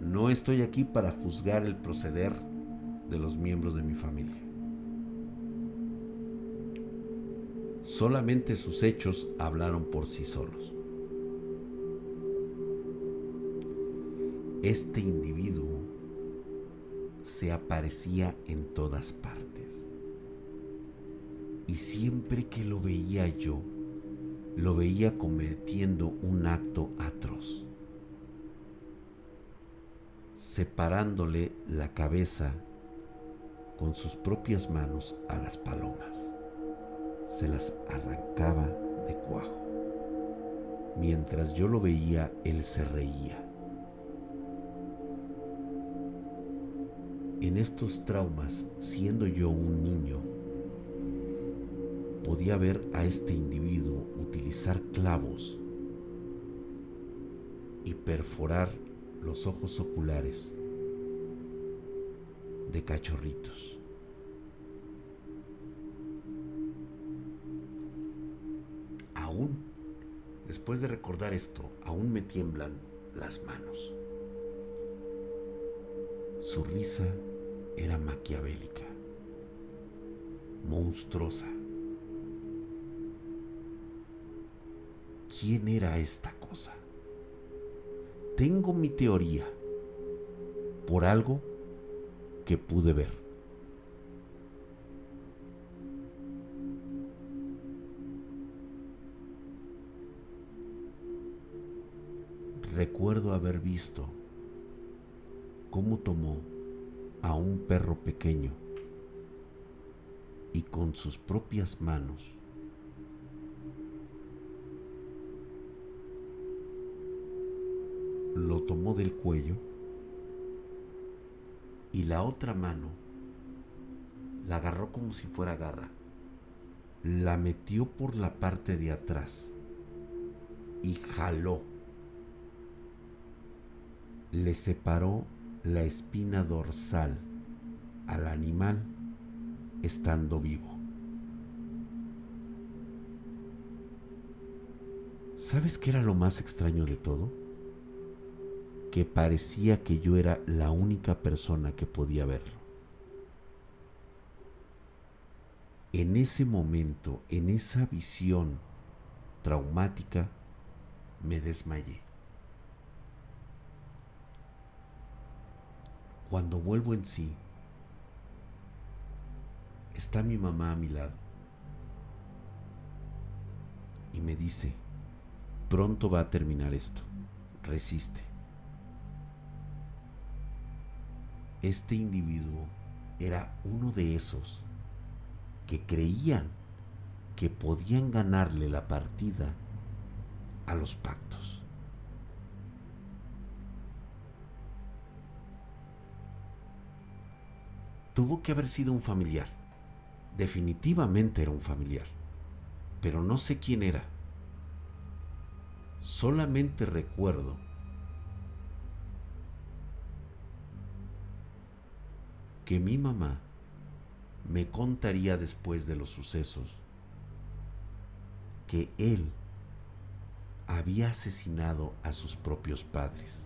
No estoy aquí para juzgar el proceder de los miembros de mi familia. Solamente sus hechos hablaron por sí solos. Este individuo se aparecía en todas partes y siempre que lo veía yo, lo veía cometiendo un acto atroz, separándole la cabeza con sus propias manos a las palomas. Se las arrancaba de cuajo. Mientras yo lo veía, él se reía. En estos traumas, siendo yo un niño, podía ver a este individuo utilizar clavos y perforar los ojos oculares de cachorritos. Aún, después de recordar esto, aún me tiemblan las manos. Su risa era maquiavélica, monstruosa. ¿Quién era esta cosa? Tengo mi teoría por algo que pude ver. Recuerdo haber visto cómo tomó a un perro pequeño y con sus propias manos lo tomó del cuello y la otra mano la agarró como si fuera garra, la metió por la parte de atrás y jaló. Le separó la espina dorsal al animal estando vivo. ¿Sabes qué era lo más extraño de todo? que parecía que yo era la única persona que podía verlo. En ese momento, en esa visión traumática, me desmayé. Cuando vuelvo en sí, está mi mamá a mi lado y me dice, pronto va a terminar esto, resiste. este individuo era uno de esos que creían que podían ganarle la partida a los pactos. Tuvo que haber sido un familiar. Definitivamente era un familiar. Pero no sé quién era. Solamente recuerdo que mi mamá me contaría después de los sucesos que él había asesinado a sus propios padres.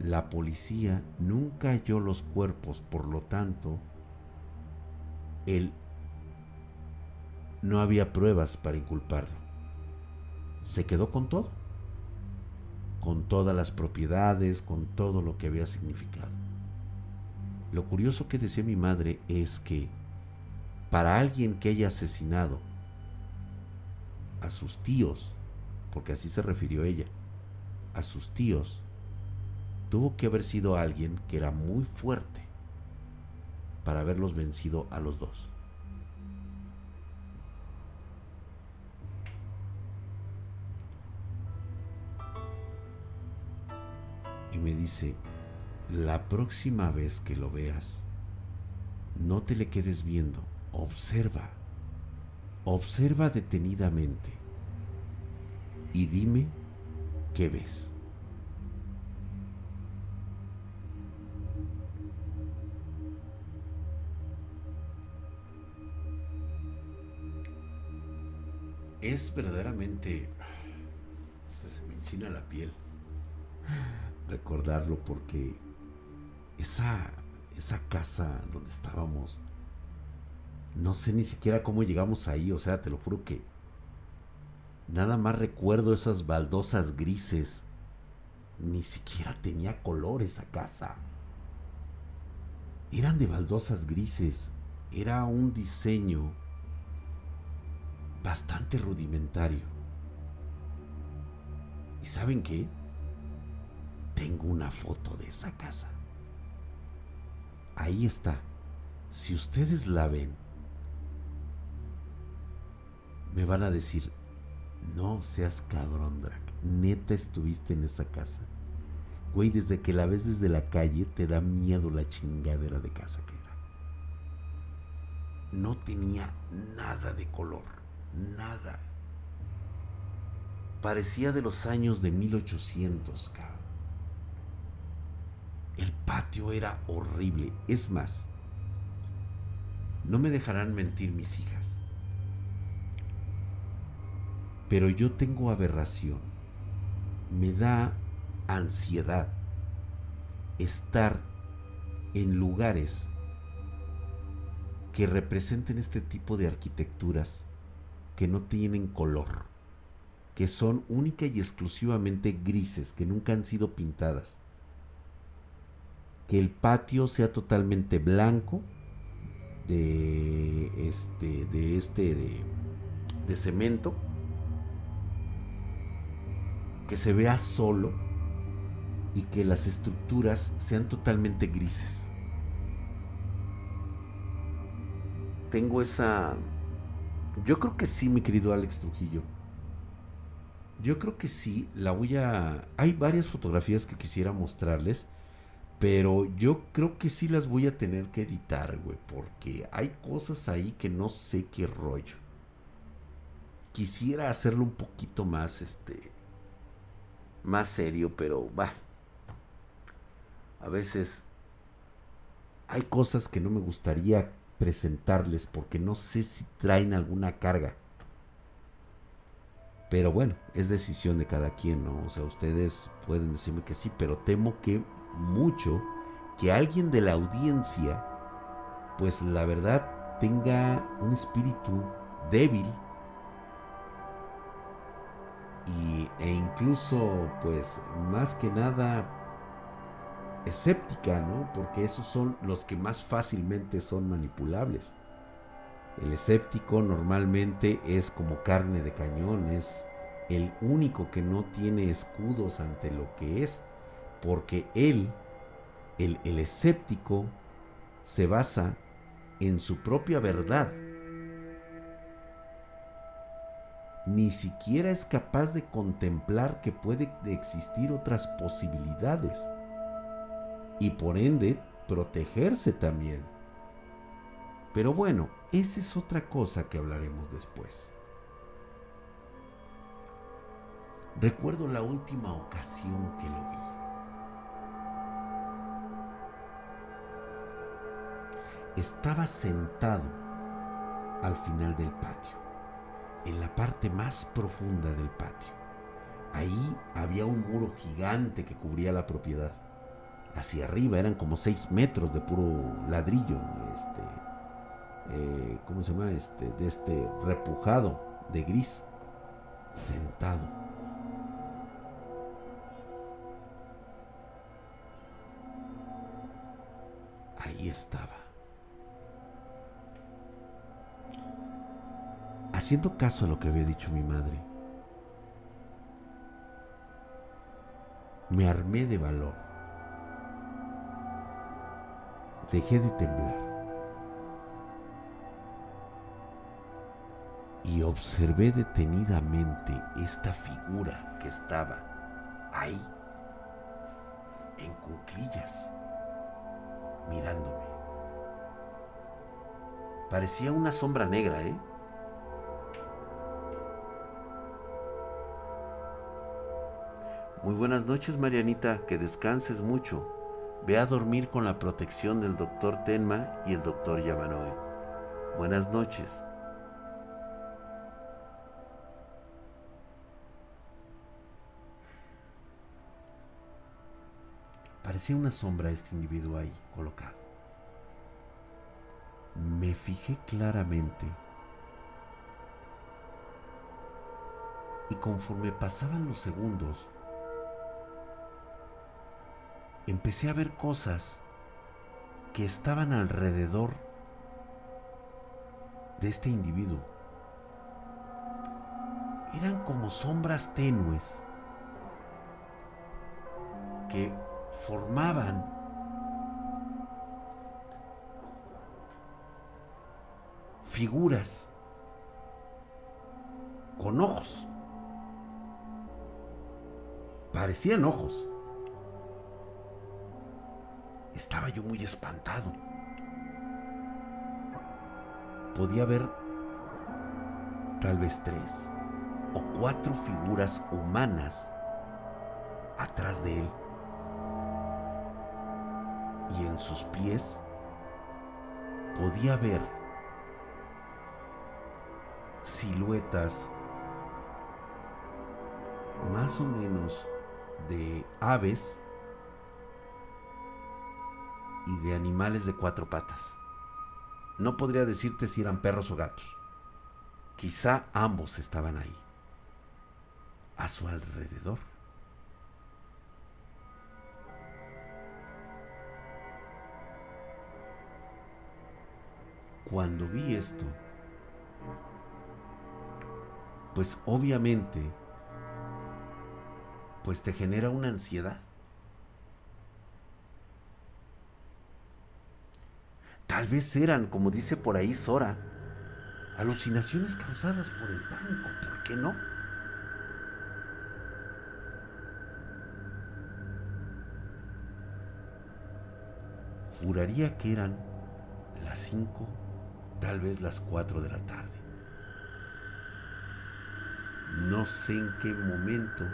La policía nunca halló los cuerpos, por lo tanto, él no había pruebas para inculparlo. Se quedó con todo, con todas las propiedades, con todo lo que había significado. Lo curioso que decía mi madre es que para alguien que haya asesinado a sus tíos, porque así se refirió ella, a sus tíos, tuvo que haber sido alguien que era muy fuerte para haberlos vencido a los dos. Y me dice, la próxima vez que lo veas, no te le quedes viendo, observa, observa detenidamente y dime qué ves. Es verdaderamente... Se me enchina la piel recordarlo porque esa, esa casa donde estábamos, no sé ni siquiera cómo llegamos ahí, o sea, te lo juro que nada más recuerdo esas baldosas grises. Ni siquiera tenía color esa casa. Eran de baldosas grises. Era un diseño bastante rudimentario. ¿Y saben qué? Tengo una foto de esa casa. Ahí está. Si ustedes la ven, me van a decir, no seas cabrón, Drac. Neta estuviste en esa casa. Güey, desde que la ves desde la calle te da miedo la chingadera de casa que era. No tenía nada de color. Nada. Parecía de los años de 1800, cabrón. El patio era horrible. Es más, No me dejarán mentir mis hijas. Pero yo tengo aberración. Me da ansiedad estar en lugares que representen este tipo de arquitecturas que no tienen color, que son única y exclusivamente grises, que nunca han sido pintadas. Que el patio sea totalmente blanco de este de este de, de cemento que se vea solo y que las estructuras sean totalmente grises. Tengo esa... Yo creo que sí, mi querido Alex Trujillo. Yo creo que sí, la voy a... Hay varias fotografías que quisiera mostrarles, pero yo creo que sí las voy a tener que editar, güey, porque hay cosas ahí que no sé qué rollo. Quisiera hacerlo un poquito más, este, más serio, pero va. A veces hay cosas que no me gustaría presentarles porque no sé si traen alguna carga. Pero bueno, es decisión de cada quien, ¿no? O sea, ustedes pueden decirme que sí, pero temo que mucho que alguien de la audiencia, pues la verdad tenga un espíritu débil y, e incluso, pues más que nada escéptica, ¿no? Porque esos son los que más fácilmente son manipulables. El escéptico normalmente es como carne de cañón, es el único que no tiene escudos ante lo que es, porque él, el, el escéptico, se basa en su propia verdad. Ni siquiera es capaz de contemplar que puede existir otras posibilidades y por ende protegerse también. Pero bueno, esa es otra cosa que hablaremos después. Recuerdo la última ocasión que lo vi. Estaba sentado al final del patio, en la parte más profunda del patio. Ahí había un muro gigante que cubría la propiedad hacia arriba, eran como 6 metros de puro ladrillo, este, eh, ¿cómo se llama? Este, de este repujado de gris, sentado. Ahí estaba. Haciendo caso a lo que había dicho mi madre, me armé de valor dejé de temblar y observé detenidamente esta figura que estaba ahí, en cuclillas, mirándome. Parecía una sombra negra, ¿eh? Muy buenas noches, Marianita, que descanses mucho. Ve a dormir con la protección del doctor Tenma y el doctor Yamanoe. Buenas noches. Parecía una sombra este individuo ahí colocado. Me fijé claramente y conforme pasaban los segundos, empecé a ver cosas que estaban alrededor de este individuo. Eran como sombras tenues que formaban figuras con ojos. Parecían ojos. Estaba yo muy espantado. Podía ver tal vez tres o cuatro figuras humanas atrás de él. Y en sus pies podía ver siluetas más o menos de aves y de animales de cuatro patas. No podría decirte si eran perros o gatos. Quizá ambos estaban ahí, a su alrededor. Cuando vi esto, pues obviamente, pues te genera una ansiedad. Tal vez eran, como dice por ahí Sora, alucinaciones causadas por el pánico, ¿por qué no? Juraría que eran las 5, tal vez las 4 de la tarde. No sé en qué momento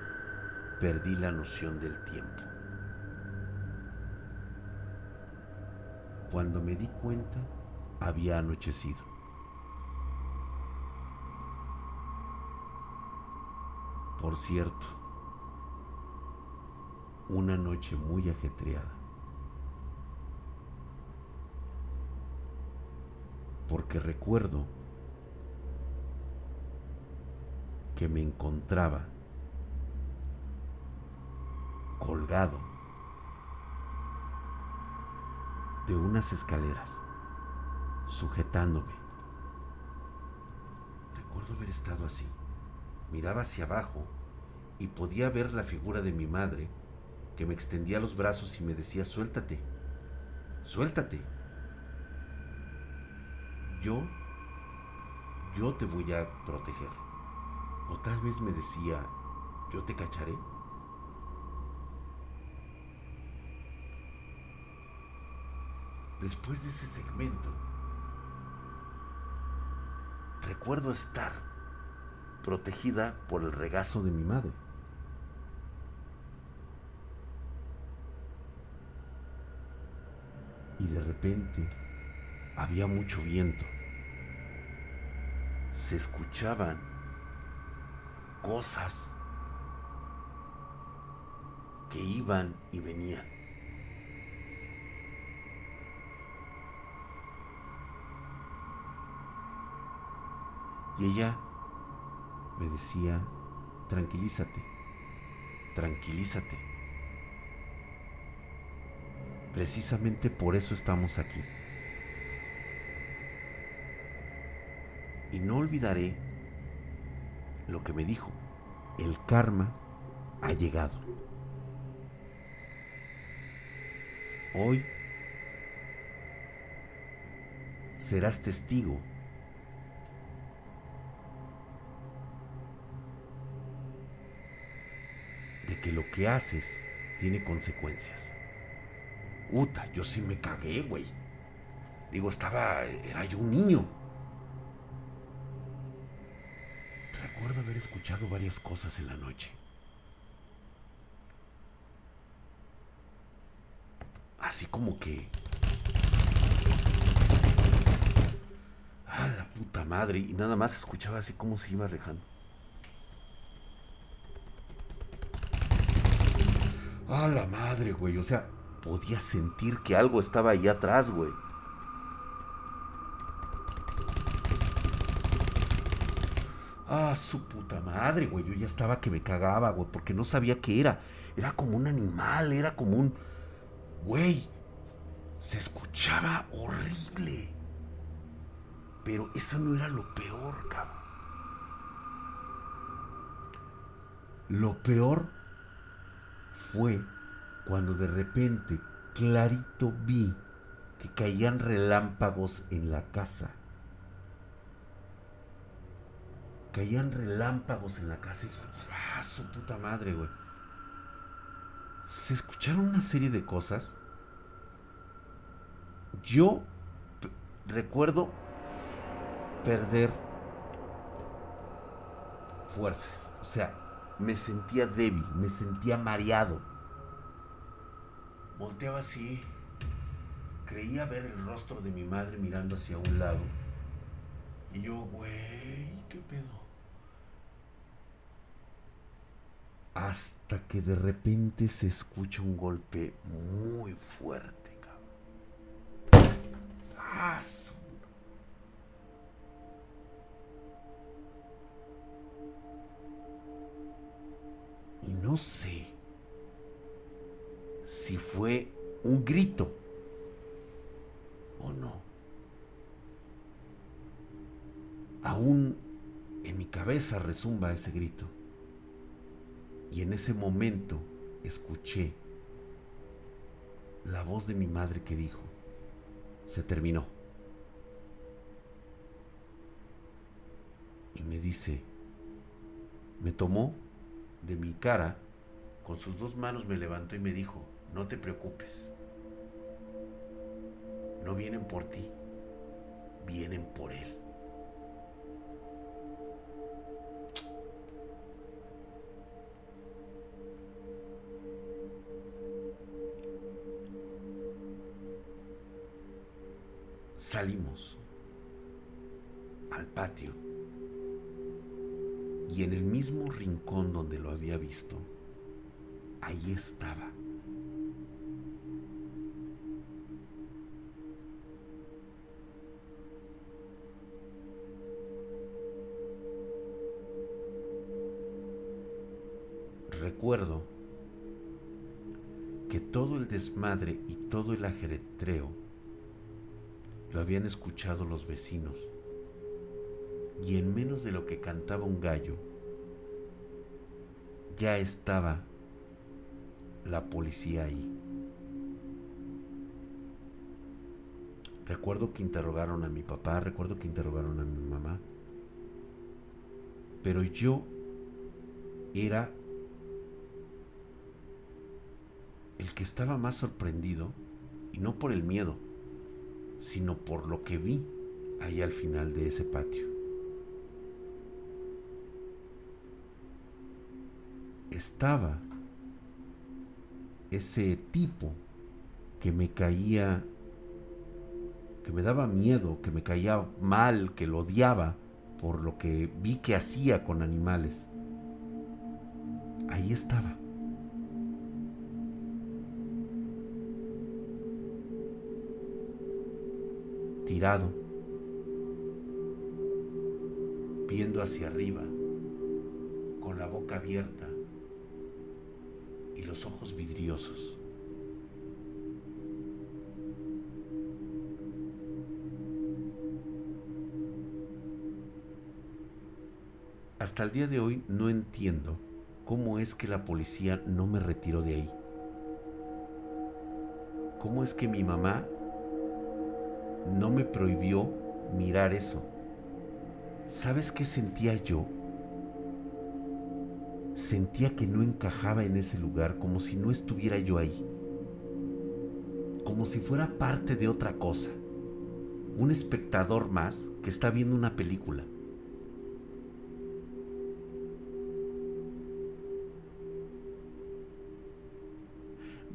perdí la noción del tiempo. Cuando me di cuenta, había anochecido. Por cierto, una noche muy ajetreada. Porque recuerdo que me encontraba colgado de unas escaleras, sujetándome. Recuerdo haber estado así. Miraba hacia abajo y podía ver la figura de mi madre que me extendía los brazos y me decía, suéltate, suéltate. Yo, yo te voy a proteger. O tal vez me decía, yo te cacharé. Después de ese segmento, recuerdo estar protegida por el regazo de mi madre. Y de repente había mucho viento. Se escuchaban cosas que iban y venían. Y ella me decía, tranquilízate, tranquilízate. Precisamente por eso estamos aquí. Y no olvidaré lo que me dijo. El karma ha llegado. Hoy serás testigo que lo que haces tiene consecuencias. Uta, yo sí me cagué, güey. Digo, estaba. Era yo un niño. Recuerdo haber escuchado varias cosas en la noche. Así como que. A la puta madre. Y nada más escuchaba así como se iba alejando. A la madre, güey. O sea, podía sentir que algo estaba ahí atrás, güey. Ah, su puta madre, güey. Yo ya estaba que me cagaba, güey, porque no sabía qué era. Era como un animal, era como un... Güey, se escuchaba horrible. Pero eso no era lo peor, cabrón. Lo peor fue cuando de repente clarito vi que caían relámpagos en la casa. Caían relámpagos en la casa y ¡ah, su puta madre, güey! Se escucharon una serie de cosas. Yo recuerdo perder fuerzas. O sea, me sentía débil, me sentía mareado. Volteaba así, creía ver el rostro de mi madre mirando hacia un lado. Y yo, güey, ¿Qué pedo? Hasta que de repente se escucha un golpe muy fuerte, cabrón. ¡Ah, Y no sé si fue un grito o no. Aún en mi cabeza resumba ese grito. Y en ese momento escuché la voz de mi madre que dijo, se terminó. Y me dice, me tomó de mi cara, con sus dos manos me levantó y me dijo, no te preocupes, no vienen por ti, vienen por él. Salimos al patio y en el mismo rincón donde lo había visto, ahí estaba. Recuerdo que todo el desmadre y todo el ajetreo lo habían escuchado los vecinos y en menos de lo que cantaba un gallo, ya estaba la policía ahí. Recuerdo que interrogaron a mi papá, recuerdo que interrogaron a mi mamá, pero yo era el que estaba más sorprendido, y no por el miedo, sino por lo que vi ahí al final de ese patio. Estaba ese tipo que me caía, que me daba miedo, que me caía mal, que lo odiaba por lo que vi que hacía con animales. Ahí estaba. Tirado, viendo hacia arriba, con la boca abierta, los ojos vidriosos. Hasta el día de hoy no entiendo cómo es que la policía no me retiró de ahí. ¿Cómo es que mi mamá no me prohibió mirar eso? ¿Sabes qué sentía yo? Sentía que no encajaba en ese lugar, como si no estuviera yo ahí, como si fuera parte de otra cosa, un espectador más que está viendo una película.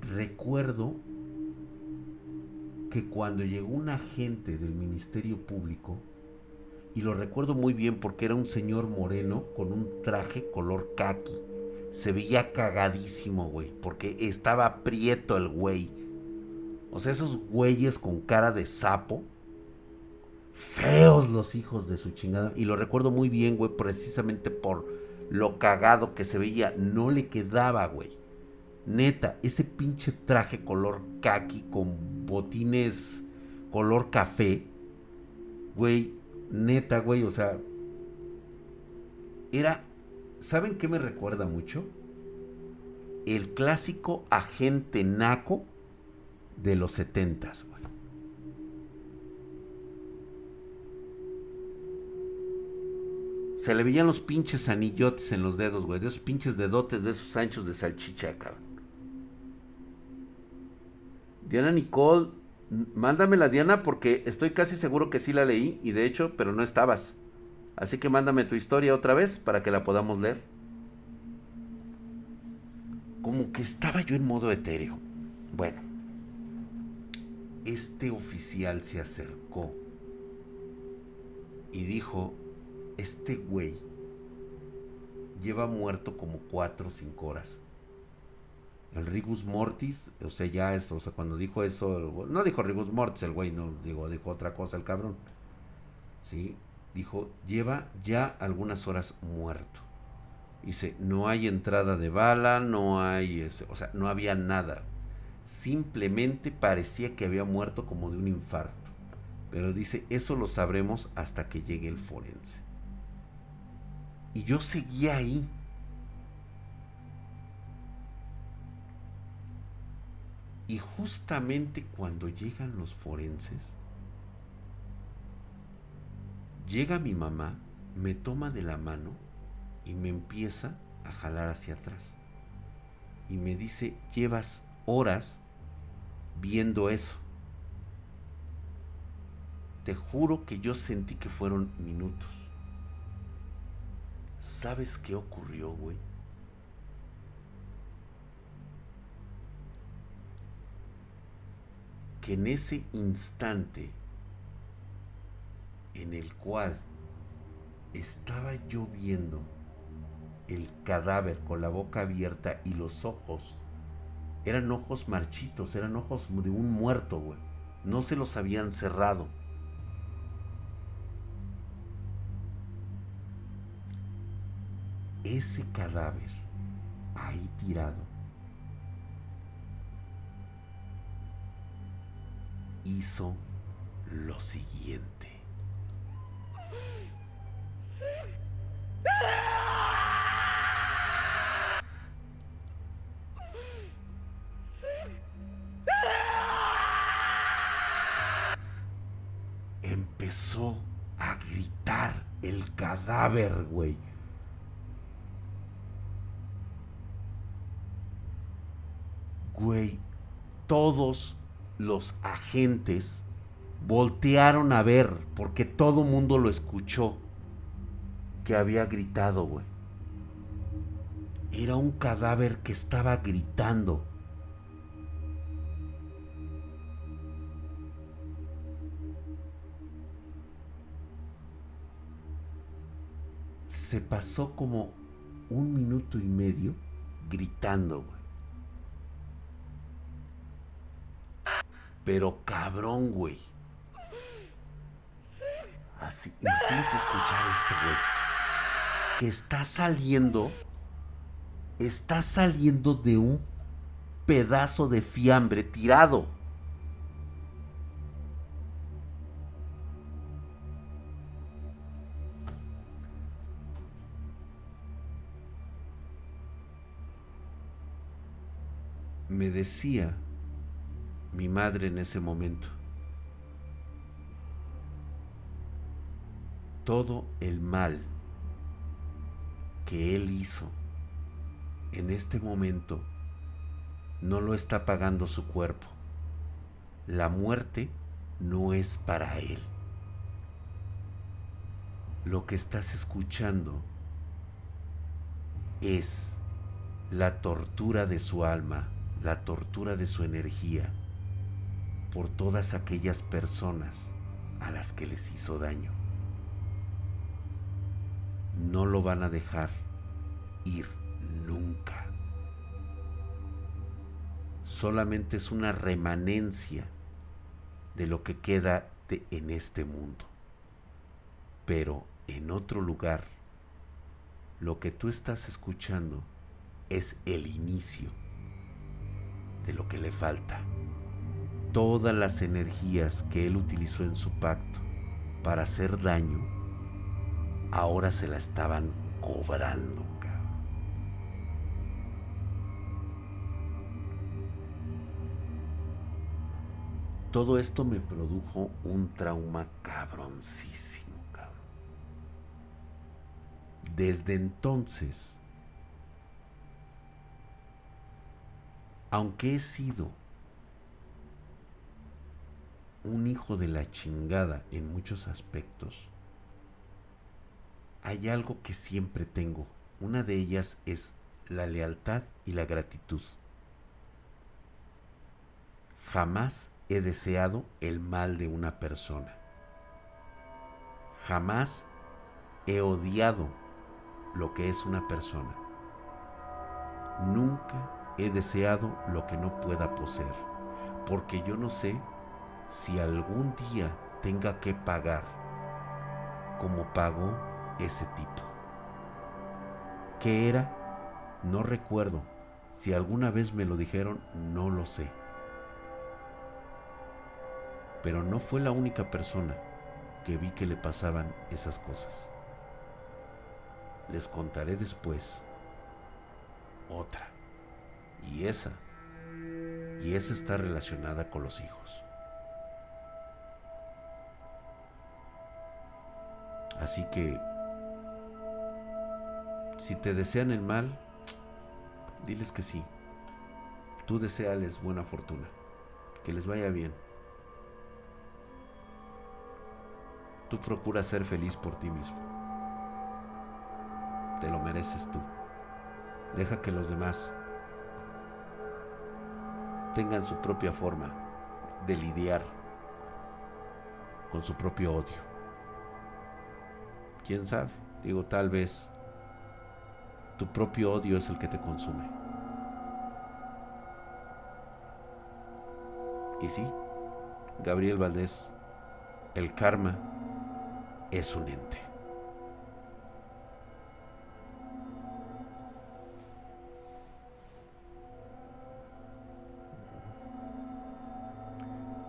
Recuerdo que cuando llegó un agente del Ministerio Público, y lo recuerdo muy bien porque era un señor moreno con un traje color kaki. Se veía cagadísimo, güey, porque estaba prieto el güey. O sea, esos güeyes con cara de sapo. Feos los hijos de su chingada. Y lo recuerdo muy bien, güey, precisamente por lo cagado que se veía. No le quedaba, güey. Neta, ese pinche traje color kaki con botines color café. Güey, Neta, güey, o sea, era, ¿saben qué me recuerda mucho? El clásico agente naco de los setentas, güey. Se le veían los pinches anillotes en los dedos, güey. De esos pinches dedotes, de esos anchos de salchicha, cabrón. Diana Nicole Mándamela, Diana, porque estoy casi seguro que sí la leí y de hecho, pero no estabas. Así que mándame tu historia otra vez para que la podamos leer. Como que estaba yo en modo etéreo. Bueno, este oficial se acercó y dijo, este güey lleva muerto como 4 o 5 horas. El Rigus Mortis, o sea, ya esto, o sea, cuando dijo eso, no dijo Rigus Mortis el güey, no, dijo otra cosa el cabrón. ¿Sí? Dijo, lleva ya algunas horas muerto. Dice, no hay entrada de bala, no hay, o sea, no había nada. Simplemente parecía que había muerto como de un infarto. Pero dice, eso lo sabremos hasta que llegue el forense. Y yo seguía ahí. Y justamente cuando llegan los forenses, llega mi mamá, me toma de la mano y me empieza a jalar hacia atrás. Y me dice, llevas horas viendo eso. Te juro que yo sentí que fueron minutos. ¿Sabes qué ocurrió, güey? Que en ese instante en el cual estaba yo viendo el cadáver con la boca abierta y los ojos eran ojos marchitos, eran ojos de un muerto, güey. No se los habían cerrado. ese cadáver ahí tirado hizo lo siguiente. Empezó a gritar el cadáver, güey. güey, todos los agentes voltearon a ver porque todo mundo lo escuchó que había gritado, güey. Era un cadáver que estaba gritando. Se pasó como un minuto y medio gritando, güey. Pero cabrón, güey. Así, imagínate escuchar esto, güey. Que está saliendo. Está saliendo de un pedazo de fiambre tirado. Me decía mi madre en ese momento. Todo el mal que él hizo en este momento no lo está pagando su cuerpo. La muerte no es para él. Lo que estás escuchando es la tortura de su alma, la tortura de su energía, por todas aquellas personas a las que les hizo daño. No lo van a dejar ir nunca. Solamente es una remanencia de lo que queda en este mundo. Pero en otro lugar, lo que tú estás escuchando es el inicio de lo que le falta todas las energías que él utilizó en su pacto para hacer daño, ahora se la estaban cobrando. Todo esto me produjo un trauma cabroncísimo, cabrón. Desde entonces, aunque he sido un hijo de la chingada en muchos aspectos, hay algo que siempre tengo. Una de ellas es la lealtad y la gratitud. Jamás he deseado el mal de una persona. Jamás he odiado lo que es una persona. Nunca he deseado lo que no pueda poseer, porque yo no sé si algún día tenga que pagar como pagó ese tipo. ¿Qué era? No recuerdo. Si alguna vez me lo dijeron, no lo sé. Pero no fue la única persona que vi que le pasaban esas cosas. Les contaré después otra. Y esa. Y esa está relacionada con los hijos. Así que, si te desean el mal, diles que sí. Tú deseales buena fortuna, que les vaya bien. Tú procuras ser feliz por ti mismo. Te lo mereces tú. Deja que los demás tengan su propia forma de lidiar con su propio odio. ¿Quién sabe? Digo, tal vez tu propio odio es el que te consume. Y sí, Gabriel Valdés, el karma es un ente.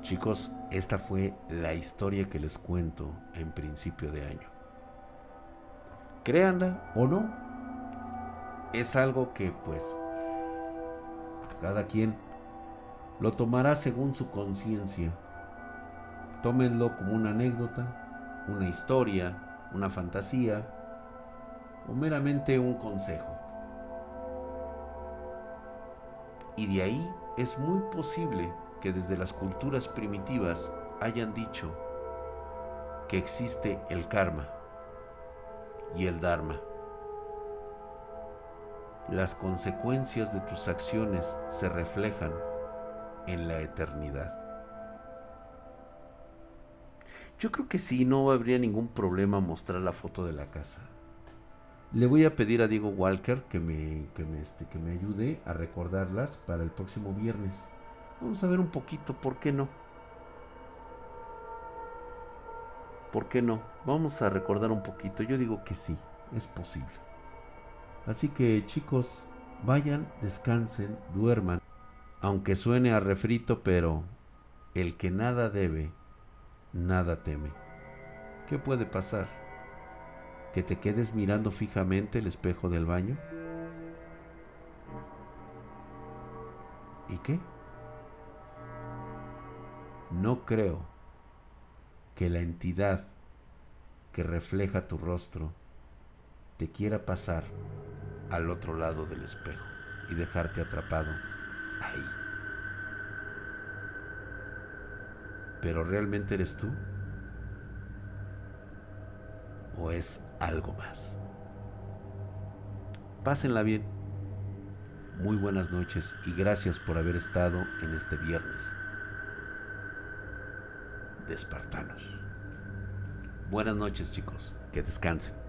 Chicos, esta fue la historia que les cuento en principio de año. Créanla o no, es algo que pues cada quien lo tomará según su conciencia. Tómenlo como una anécdota, una historia, una fantasía o meramente un consejo. Y de ahí es muy posible que desde las culturas primitivas hayan dicho que existe el karma y el dharma. Las consecuencias de tus acciones se reflejan en la eternidad. Yo creo que sí, no habría ningún problema mostrar la foto de la casa. Le voy a pedir a Diego Walker que me, que me, este, que me ayude a recordarlas para el próximo viernes. Vamos a ver un poquito, ¿por qué no? ¿Por qué no? Vamos a recordar un poquito. Yo digo que sí, es posible. Así que chicos, vayan, descansen, duerman. Aunque suene a refrito, pero el que nada debe, nada teme. ¿Qué puede pasar? ¿Que te quedes mirando fijamente el espejo del baño? ¿Y qué? No creo que la entidad que refleja tu rostro te quiera pasar al otro lado del espejo y dejarte atrapado ahí. ¿Pero realmente eres tú? ¿O es algo más? Pásenla bien. Muy buenas noches y gracias por haber estado en este viernes espartanos. Buenas noches chicos, que descansen.